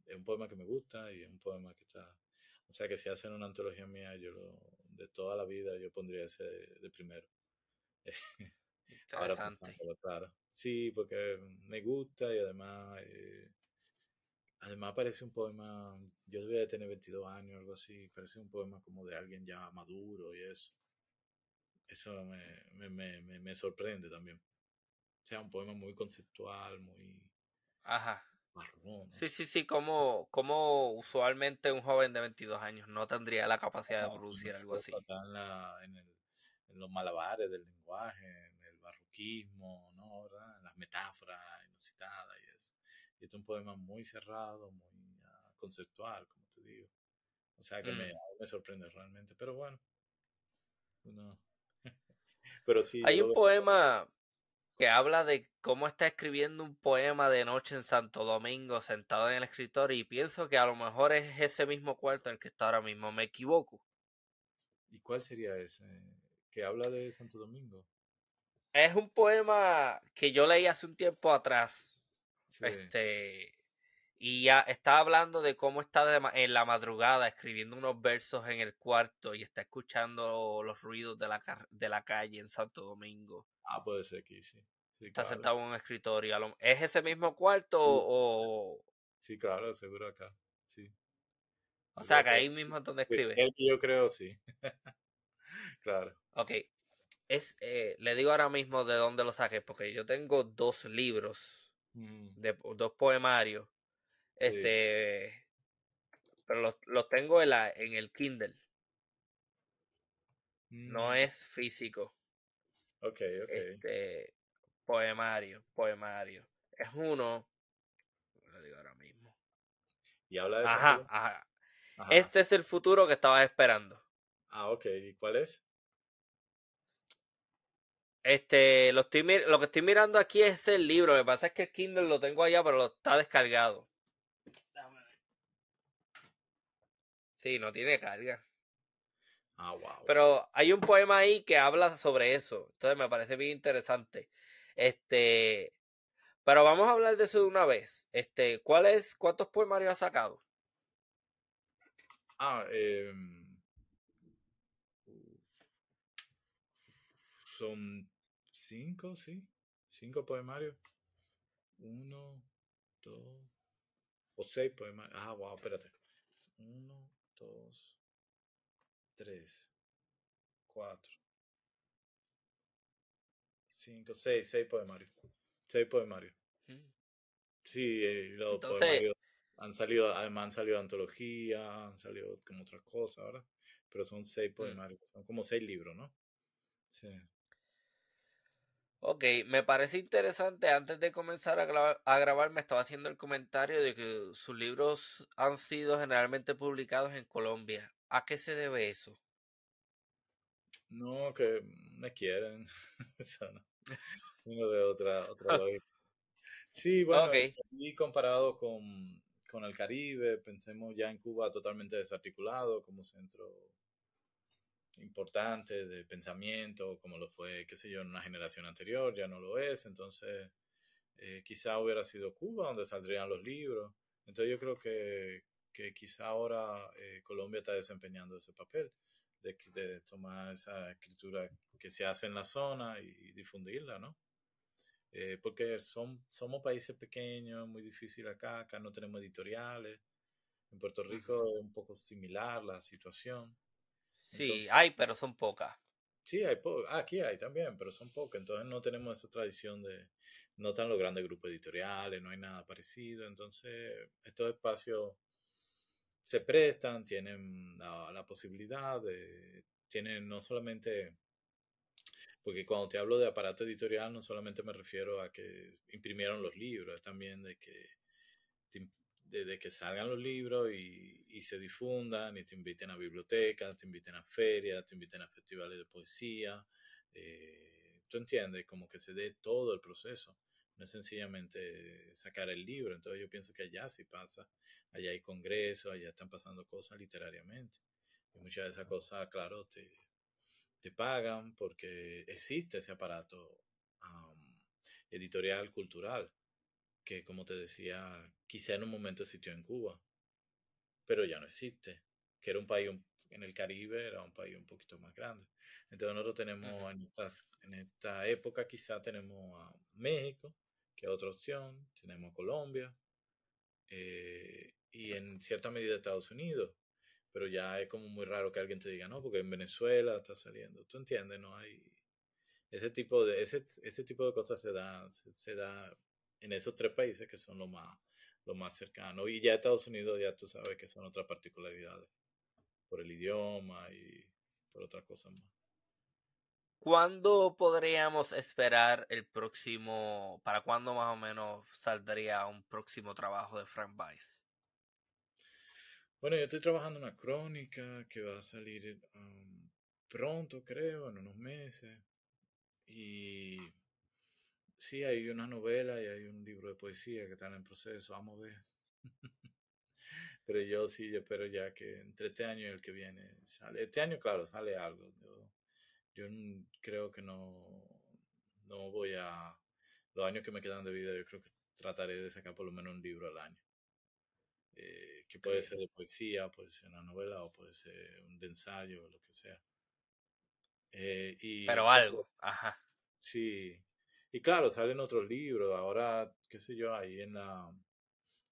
es un poema que me gusta y es un poema que está, o sea que si hacen una antología mía, yo lo, de toda la vida, yo pondría ese de, de primero. [LAUGHS] Interesante. claro. Sí, porque me gusta y además, eh, además parece un poema, yo debía de tener 22 años, algo así, parece un poema como de alguien ya maduro y eso. Eso me, me, me, me, me sorprende también. O sea, un poema muy conceptual, muy Ajá. marrón, no Sí, sí, sí, como, como usualmente un joven de 22 años no tendría la capacidad de producir algo así. en, la, en, el, en los malabares del lenguaje, ¿no? ¿verdad? Las metáforas inusitadas y eso. Y este es un poema muy cerrado, muy uh, conceptual, como te digo. O sea que Mm. me, me sorprende realmente, pero bueno. No. [LAUGHS] pero sí, Hay un poema que habla de cómo está escribiendo un poema de noche en Santo Domingo sentado en el escritorio y pienso que a lo mejor es ese mismo cuarto en el que está ahora mismo, me equivoco. ¿Y cuál sería ese? Que habla de Santo Domingo. Es un poema que yo leí hace un tiempo atrás. Sí. Este. Y ya está hablando de cómo está de en la madrugada escribiendo unos versos en el cuarto y está escuchando los ruidos de la, de la calle en Santo Domingo. Ah, puede ser aquí, sí. Sí, Está claro. sentado en un escritorio. ¿Es ese mismo cuarto o.? Sí, claro, seguro acá. Sí. O sea, que que ahí mismo es donde es escribe. el que yo creo, sí. [LAUGHS] claro. Ok. Es, eh, le digo ahora mismo de dónde lo saqué, porque yo tengo dos libros, Mm, de, dos poemarios. sí. Este. Pero los, los tengo en, la, en el Kindle. No Mm, es físico. Ok, ok. Este. Poemario, poemario. Es uno. Lo digo ahora mismo. Y habla de Ajá, ajá. Ajá. Este es el futuro que estabas esperando. Ah, ok. ¿Y cuál es? Este, lo, estoy, lo que estoy mirando aquí es el libro. Lo que pasa es que el Kindle lo tengo allá, pero lo está descargado. Sí, no tiene carga. Ah, wow. Pero hay un poema ahí que habla sobre eso. Entonces me parece bien interesante. Este, pero vamos a hablar de eso de una vez. Este, ¿cuál es, cuántos poemarios ha sacado? Ah, eh, son cinco, sí. Cinco poemarios. Uno, dos, o seis poemarios. Ah, wow, espérate. Uno, dos, tres, cuatro, cinco, seis, seis poemarios. Seis poemarios. Mm. Sí, eh, los poemarios han salido, además han salido antologías, han salido como otras cosas, ¿verdad? Pero son seis mm. poemarios, son como seis libros, ¿no? Sí. Ok, me parece interesante, antes de comenzar a grabar, me estaba haciendo el comentario de que sus libros han sido generalmente publicados en Colombia. ¿A qué se debe eso? No, que me quieren. [LAUGHS] eso no. Uno de otra, otra [LAUGHS] Sí, bueno, y comparado con, con el Caribe, pensemos ya en Cuba totalmente desarticulado como centro importante de pensamiento, como lo fue, qué sé yo, en una generación anterior, ya no lo es, entonces eh, quizá hubiera sido Cuba donde saldrían los libros. Entonces yo creo que, que quizá ahora eh, Colombia está desempeñando ese papel de, de, tomar esa escritura que se hace en la zona y, difundirla, ¿no? Eh, porque son, somos países pequeños, muy difícil acá, acá no tenemos editoriales. En Puerto Rico es un poco similar la situación. Sí, hay, pero son pocas. Sí, hay ah, aquí hay también, pero son pocas. Entonces no tenemos esa tradición de, no están los grandes grupos editoriales, no hay nada parecido. Entonces estos espacios se prestan, tienen la, posibilidad de, tienen no solamente, porque cuando te hablo de aparato editorial no solamente me refiero a que imprimieron los libros, es también de que de, que salgan los libros y, y, se difundan y te inviten a bibliotecas, te inviten a ferias, te inviten a festivales de poesía. Eh, ¿Tú entiendes? Como que se dé todo el proceso. No es sencillamente sacar el libro. Entonces yo pienso que allá sí pasa. Allá hay congresos, allá están pasando cosas literariamente. Y muchas de esas cosas, claro, te, te pagan porque existe ese aparato editorial cultural que como te decía, quizá en un momento existió en Cuba, pero ya no existe, que era un país en el Caribe, era un país un poquito más grande. Entonces nosotros tenemos en, en esta época quizá tenemos a México, que es otra opción, tenemos a Colombia eh, y en cierta medida Estados Unidos, pero ya es como muy raro que alguien te diga, no, porque en Venezuela está saliendo, ¿tú entiendes? No hay ese tipo de ese, ese tipo de cosas se da se da en esos tres países que son los más, lo más cercanos. Y ya Estados Unidos, ya tú sabes que son otras particularidades, por el idioma y por otras cosas más. ¿Cuándo podríamos esperar el próximo, para cuándo más o menos saldría un próximo trabajo de Frank Weiss? Bueno, yo estoy trabajando una crónica que va a salir um, pronto, creo, en unos meses. Y Sí, hay una novela y hay un libro de poesía que están en proceso, vamos a ver. [LAUGHS] Pero yo sí, yo espero ya que entre este año y el que viene sale. Este año, claro, sale algo. Yo, creo que no, no voy a... Los años que me quedan de vida, yo creo que trataré de sacar por lo menos un libro al año. Eh, que puede ser de poesía, puede ser una novela o puede ser un de ensayo o lo que sea. Eh, y, Pero algo, ajá. Sí, y claro, salen otros libros. Ahora, qué sé yo, ahí en la,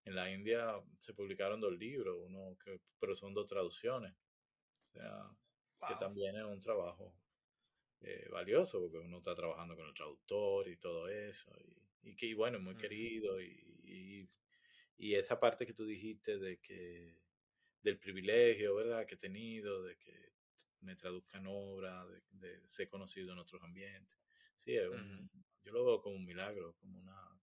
en la India se publicaron dos libros, uno que, pero son dos traducciones. O sea, que también es un trabajo eh, valioso porque uno está trabajando con el traductor y todo eso. Y, y que, bueno, muy querido. Y, y, esa parte que tú dijiste de que del privilegio, ¿verdad?, que he tenido, de que me traduzcan obras, de, de ser conocido en otros ambientes. Sí, es un, yo lo veo como un milagro, como una,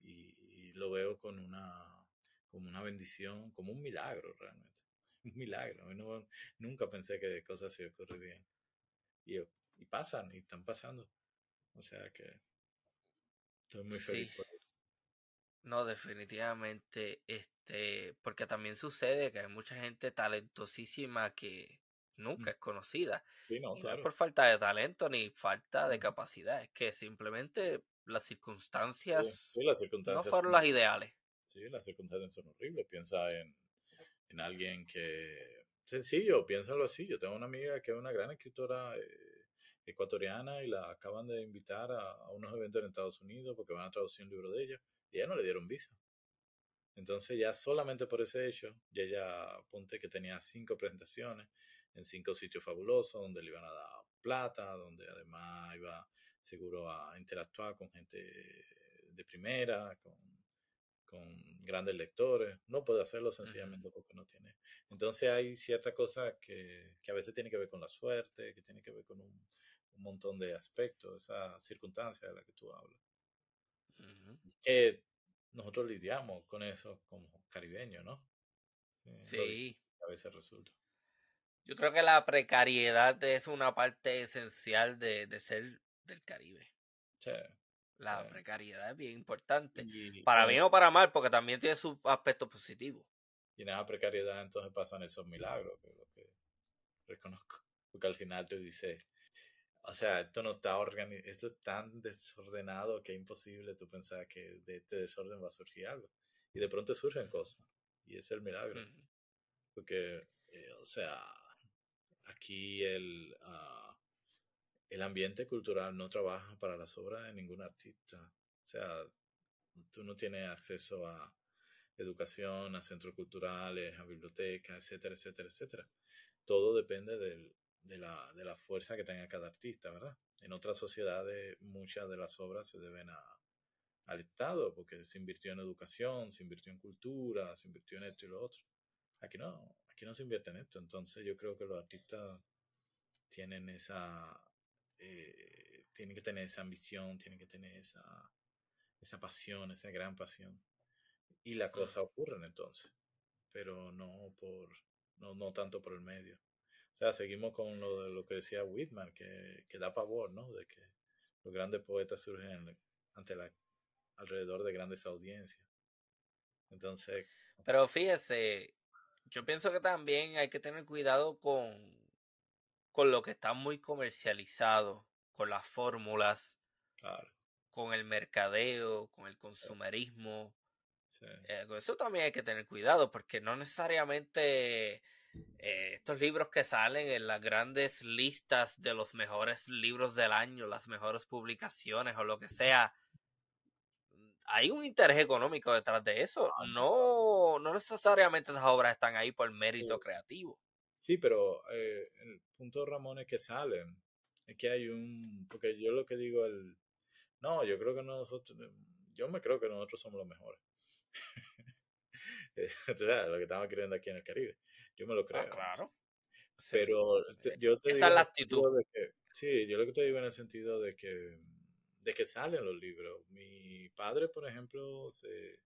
y, lo veo con una, como una bendición, como un milagro realmente. [LAUGHS] Un milagro. No, nunca pensé que cosas se ocurrirían. Y, y pasan, y están pasando. O sea que estoy muy Sí, feliz por eso. no, definitivamente, este, porque también sucede que hay mucha gente talentosísima que nunca es conocida. Sí, no, Y no es por falta de talento ni falta de capacidad, es que simplemente las circunstancias sí, las no circunstancias fueron son, las ideales. sí, las circunstancias son horribles. Piensa en, en alguien que, sencillo, piénsalo así. Yo tengo una amiga que es una gran escritora eh, ecuatoriana y la acaban de invitar a, a unos eventos en Estados Unidos porque van a traducir un libro de ella y a ella no le dieron visa. Entonces ya solamente por ese hecho, ya ella ponte que tenía cinco presentaciones en cinco sitios fabulosos donde le iban a dar plata, donde además iba seguro a interactuar con gente de primera, con, con grandes lectores. No puede hacerlo sencillamente porque no tiene. Entonces hay ciertas cosas que, que a veces tiene que ver con la suerte, que tiene que ver con un, un montón de aspectos, esa circunstancia de la que tú hablas. Que nosotros lidiamos con eso como caribeños, ¿no? Sí, a veces resulta. Yo creo que la precariedad es una parte esencial de, de ser del Caribe. Sí, La sí. precariedad es bien importante. Y Para en, bien o para mal, porque también tiene su aspecto positivo. y en esa precariedad entonces pasan esos milagros, que es lo que reconozco. Porque al final tú dices, o sea, esto no está organizado, esto es tan desordenado que es imposible tú pensar que de este desorden va a surgir algo. Y de pronto surgen cosas. Y ese es el milagro. Porque, eh, o sea, aquí el, ah, el ambiente cultural no trabaja para las obras de ningún artista. O sea, tú no tienes acceso a educación, a centros culturales, a bibliotecas, etcétera, etcétera, etcétera. Todo depende del, de, la, de la fuerza que tenga cada artista, ¿verdad? En otras sociedades muchas de las obras se deben a, al Estado porque se invirtió en educación, se invirtió en cultura, se invirtió en esto y lo otro. Aquí no, aquí no se invierte en esto. Entonces yo creo que los artistas tienen esa, eh, tienen que tener esa ambición, tienen que tener esa, esa pasión, esa gran pasión. Y las ujú. cosas ocurren entonces, pero no por, no, no tanto por el medio. O sea, seguimos con lo de lo que decía Whitman, que, que da pavor, ¿no? De que los grandes poetas surgen ante la, alrededor de grandes audiencias. Entonces, Pero fíjese, yo pienso que también hay que tener cuidado con, con lo que está muy comercializado, con las fórmulas, claro, con el mercadeo, con el consumerismo. sí, Eh, con eso también hay que tener cuidado, porque no necesariamente eh, estos libros que salen en las grandes listas de los mejores libros del año, las mejores publicaciones o lo que sea, hay un interés económico detrás de eso. Ah, No, no necesariamente esas obras están ahí por mérito sí, creativo. sí, pero eh, el punto, Ramón, es que salen. Es que hay un, porque yo lo que digo, el, no, yo creo que nosotros, yo me creo que nosotros somos los mejores. [LAUGHS] [LAUGHS] o sea, lo que estamos queriendo aquí en el Caribe. Yo me lo Ah, creo. claro. Sí. Pero te- Eh, yo te Esa digo es la actitud. de que, sí, yo lo que te digo en el sentido de que, de que salen los libros. Mi padre, por ejemplo, se,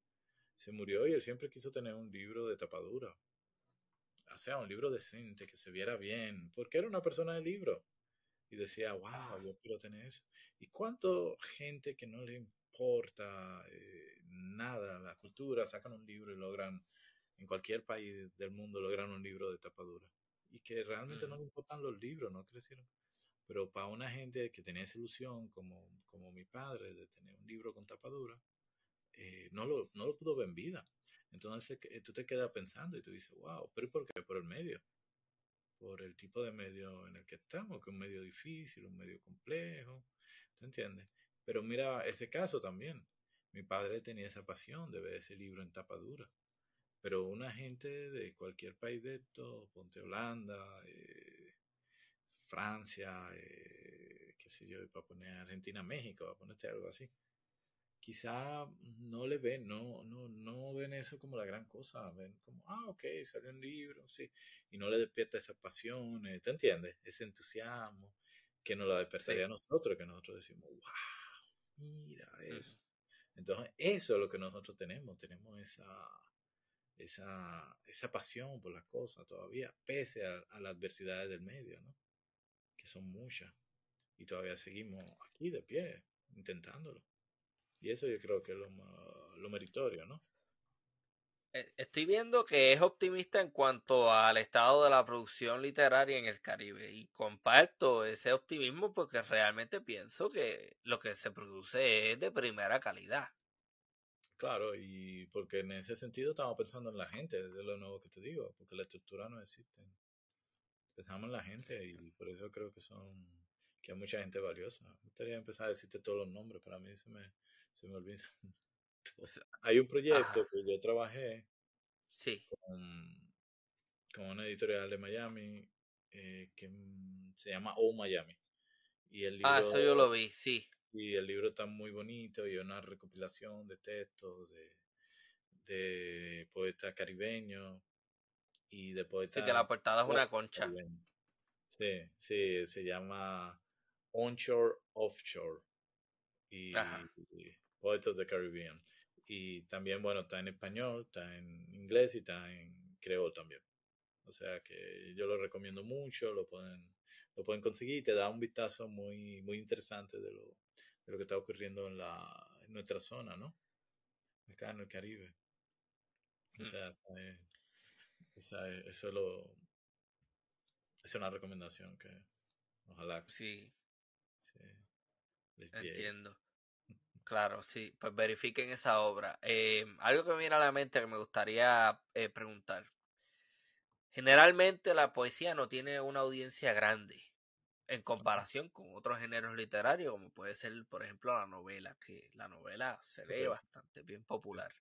se murió y él siempre quiso tener un libro de tapadura. O sea, un libro decente, que se viera bien, porque era una persona de libro. Y decía, wow, yo quiero tener eso. ¿Y cuánto gente que no le importa eh, nada la cultura sacan un libro y logran, en cualquier país del mundo, logran un libro de tapadura? Y que realmente no Ujú. le importan los libros, no crecieron. Pero para una gente que tenía esa ilusión, como, como mi padre, de tener un libro con tapadura, eh, no, lo, no lo pudo ver en vida. Entonces eh, tú te quedas pensando y tú dices, wow, pero ¿y por qué? Por el medio por el tipo de medio en el que estamos, que es un medio difícil, un medio complejo, ¿te entiendes? Pero mira ese caso también. Mi padre tenía esa pasión de ver ese libro en tapa dura. Pero una gente de cualquier país de esto, ponte Holanda, eh, Francia, eh, qué sé yo, para poner Argentina, México, para ponerte algo así. Quizá no le ven, no, no, no ven eso como la gran cosa, ven como, ah, ok, salió un libro, sí, y no le despierta esa pasión, eh, ¿te entiendes? Ese entusiasmo que nos la despertaría a nosotros, que nosotros decimos, wow, mira eso. Entonces, eso es lo que nosotros tenemos, tenemos esa, esa, esa pasión por las cosas todavía, pese a, a las adversidades del medio, ¿no? Son muchas. y todavía seguimos aquí de pie, intentándolo. Y eso yo creo que es lo, lo meritorio, ¿no? Eh, estoy viendo que es optimista en cuanto al estado de la producción literaria en el Caribe y comparto ese optimismo porque realmente pienso que lo que se produce es de primera calidad. Claro, y porque en ese sentido estamos pensando en la gente, desde lo nuevo que te digo, porque la estructura no existe. Pensamos en la gente y por eso creo que son que hay mucha gente valiosa. Me gustaría empezar a decirte todos los nombres, para mí se me, se me olvida. [LAUGHS] Hay un proyecto que yo trabajé sí. con, con una editorial de Miami eh, que se llama O Miami. Y el ah, eso yo lo vi, sí. Y el libro está muy bonito y una recopilación de textos de, de poetas caribeños y de poetas. Sí, que la portada es una concha. Sí, sí, se llama Onshore Offshore. Y, y Poetas de Caribbean. Y también, bueno, está en español, está en inglés y está en creol también. O sea que yo lo recomiendo mucho, lo pueden, lo pueden conseguir y te da un vistazo muy, muy interesante de lo, de lo que está ocurriendo en, la, en nuestra zona, ¿no? Acá en el Caribe. O mm. Esa es, eso es lo, es una recomendación que ojalá. Sí. sí Entiendo. Claro, sí, pues verifiquen esa obra. Eh, algo que me viene a la mente que me gustaría eh, preguntar. Generalmente la poesía no tiene una audiencia grande en comparación con otros géneros literarios, como puede ser, por ejemplo, la novela, que la novela se ve bastante bien popular.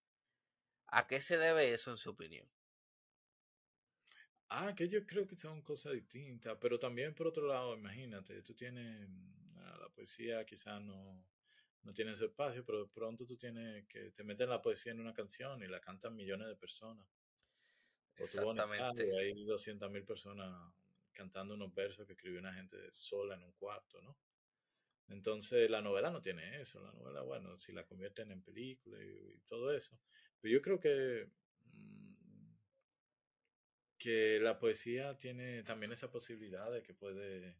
¿A qué se debe eso en su opinión? Ah, que yo creo que son cosas distintas, pero también por otro lado, imagínate, tú tienes mm, la poesía quizás no no tiene ese espacio, pero de pronto tú tienes que te meten la poesía en una canción y la cantan millones de personas. Exactamente. hay 200 mil personas cantando unos versos que escribió una gente sola en un cuarto, ¿no? Entonces la novela no tiene eso, la novela, bueno, si la convierten en película y, todo eso. Pero yo creo que, mm, que la poesía tiene también esa posibilidad de que puede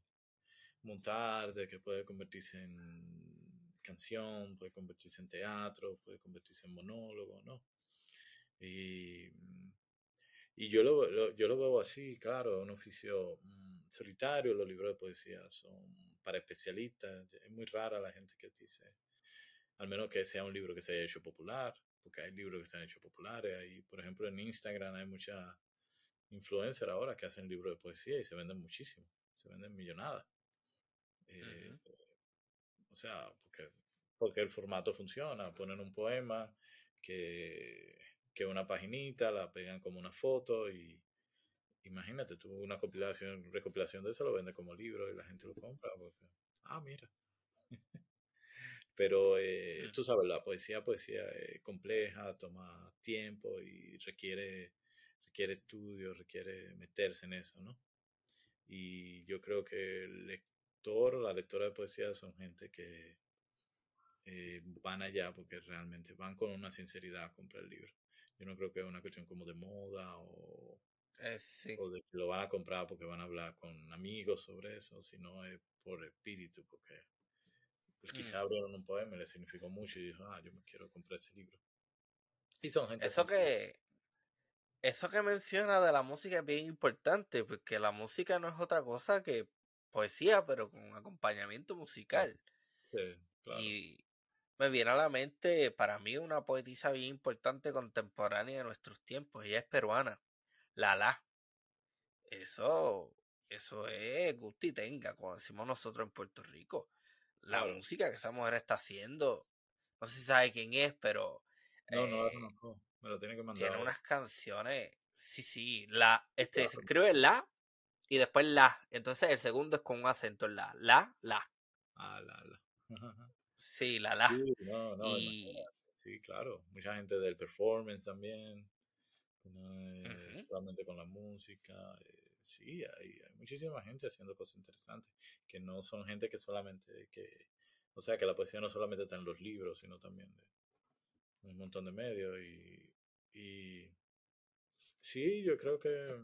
montar, de que puede convertirse en canción, puede convertirse en teatro, puede convertirse en monólogo, ¿no? Y, y yo, lo, yo lo veo así, claro, un oficio mm, solitario, los libros de poesía son para especialistas, es muy rara la gente que dice, al menos que sea un libro que se haya hecho popular, porque hay libros que se han hecho populares, ahí, por ejemplo, en Instagram hay mucha influencer ahora que hacen libros de poesía y se venden muchísimo, se venden millonadas. Eh, o sea, porque, porque el formato funciona. Ponen un poema que, que una paginita, la pegan como una foto y imagínate, tú una compilación, recopilación de eso lo vende como libro y la gente lo compra. Porque, ah, mira. [LAUGHS] Pero eh, tú sabes, la poesía, poesía es compleja, toma tiempo y requiere, requiere estudio, requiere meterse en eso, ¿no? Y yo creo que el la lectora de poesía son gente que eh, van allá porque realmente van con una sinceridad a comprar el libro. Yo no creo que es una cuestión como de moda o, eh, o de que lo van a comprar porque van a hablar con amigos sobre eso, sino es por espíritu, porque pues, quizá mm. abrieron un poema y le significó mucho y dijo, ah, yo me quiero comprar ese libro. Y son gente. Eso que, eso que menciona de la música es bien importante, porque la música no es otra cosa que poesía, pero con acompañamiento musical. Y me viene a la mente, para mí, una poetisa bien importante contemporánea de nuestros tiempos. Ella es peruana, Lala. Eso, eso es gusto y tenga, como decimos nosotros en Puerto Rico. La música que esa mujer está haciendo, no sé si sabe quién es, pero. No, no la eh, conozco. Me lo tiene que mandar. Tiene unas canciones. Sí, sí. La, este, se escribe la y después la. Entonces el segundo es con un acento en la. La, la. Ah, la, la. [LAUGHS] sí, la, la. Sí, no, no, sí, claro. Mucha gente del performance también. No solamente con la música. Eh, sí, hay, hay, muchísima gente haciendo cosas interesantes. Que no son gente que solamente. que O sea, que la poesía no solamente está en los libros, sino también de un montón de medios. Y, y sí, yo creo que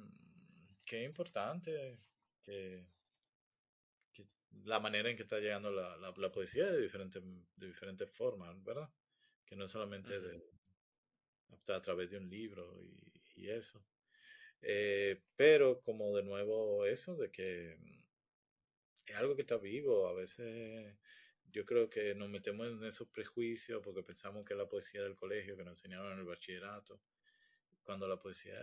qué importante que, la manera en que está llegando la, la, poesía de diferentes, de diferentes formas, ¿verdad? Que no solamente de, a través de un libro y, y eso. Eh, pero como de nuevo eso, de que es algo que está vivo, a veces yo creo que nos metemos en esos prejuicios porque pensamos que la poesía del colegio, que nos enseñaron en el bachillerato, cuando la poesía,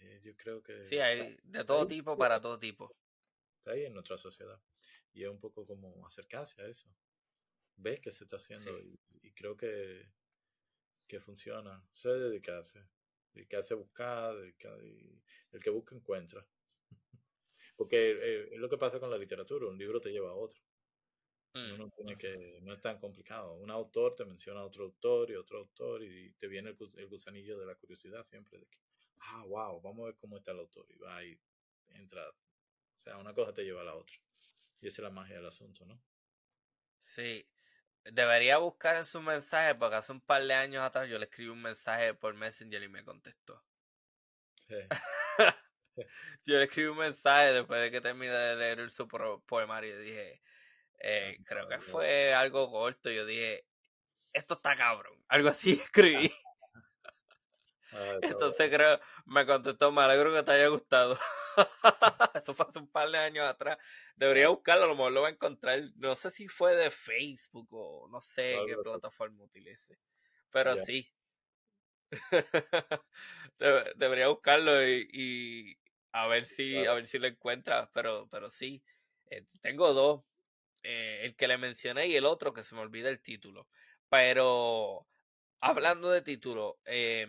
eh, yo creo que... Sí, hay de todo tipo para todo tipo. Está ahí en nuestra sociedad. Y es un poco como acercarse a eso. Ves que se está haciendo y, creo que, que funciona. Se debe dedicarse. Dedicarse a buscar, el que busca encuentra. [LAUGHS] Porque eh, es lo que pasa con la literatura, un libro te lleva a otro. Uno tiene que, no es tan complicado. Un autor te menciona a otro autor y otro autor y te viene el, gusanillo de la curiosidad siempre de que, ah, wow, vamos a ver cómo está el autor. Y va y entra. O sea, una cosa te lleva a la otra. Y esa es la magia del asunto, ¿no? Sí. Debería buscar en su mensaje, porque hace un par de años atrás yo le escribí un mensaje por Messenger y me contestó. Sí. [LAUGHS] yo le escribí un mensaje después de que terminé de leer su poemario y dije, eh, creo que fue algo corto. Yo dije, esto está cabrón. Algo así [LAUGHS] escribí. Entonces creo, me contestó, me alegro que te haya gustado. [LAUGHS] Eso fue hace un par de años atrás. Debería buscarlo, a lo mejor lo va a encontrar. No sé si fue de Facebook o no sé qué plataforma utilice. Pero sí. [LAUGHS] Debería buscarlo y, a ver si a ver si lo encuentra. Pero, pero sí. Eh, tengo dos. Eh, el que le mencioné y el otro que se me olvida el título. Pero hablando de título, eh,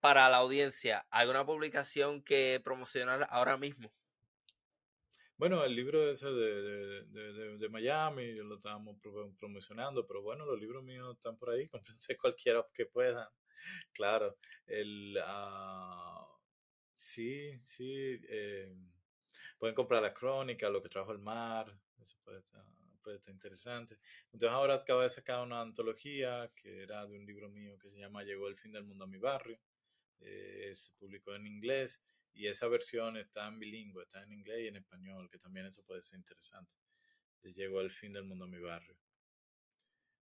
para la audiencia, ¿alguna publicación que promocionar ahora mismo? Bueno, el libro ese de, de, de, Miami, lo estábamos promocionando, pero bueno, los libros míos están por ahí, [LAUGHS] cómprense cualquiera que puedan. Claro, el, uh, sí, sí, eh, pueden comprar la crónica, lo que trajo el mar, eso puede estar, puede estar interesante. Entonces ahora acabo de sacar una antología que era de un libro mío que se llama Llegó el fin del mundo a mi barrio. Eh, se publicó en inglés y esa versión está en bilingüe, está en inglés y en español, que también eso puede ser interesante. Llegó el fin del mundo a mi barrio.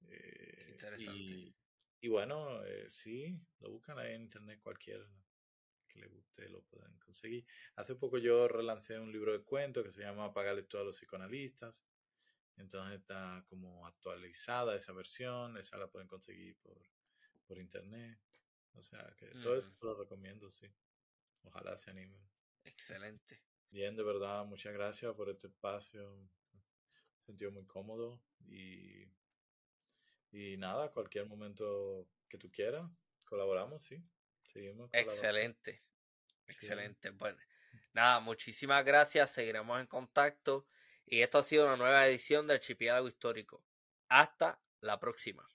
Eh, interesante. Y, bueno, eh, sí, lo buscan ahí en internet cualquiera que le guste lo pueden conseguir. Hace poco yo relancé un libro de cuentos que se llama Pagarle todo a los psicoanalistas. Entonces está como actualizada esa versión, esa la pueden conseguir por, por internet. O sea que todo eso se lo recomiendo, sí. Ojalá se animen. Excelente. Bien, de verdad, muchas gracias por este espacio. Me sentido muy cómodo y, y nada, cualquier momento que tú quieras, colaboramos, sí. Excelente. Excelente. Bueno, nada, muchísimas gracias. Seguiremos en contacto. Y esto ha sido una nueva edición del Archipiélago Histórico. Hasta la próxima.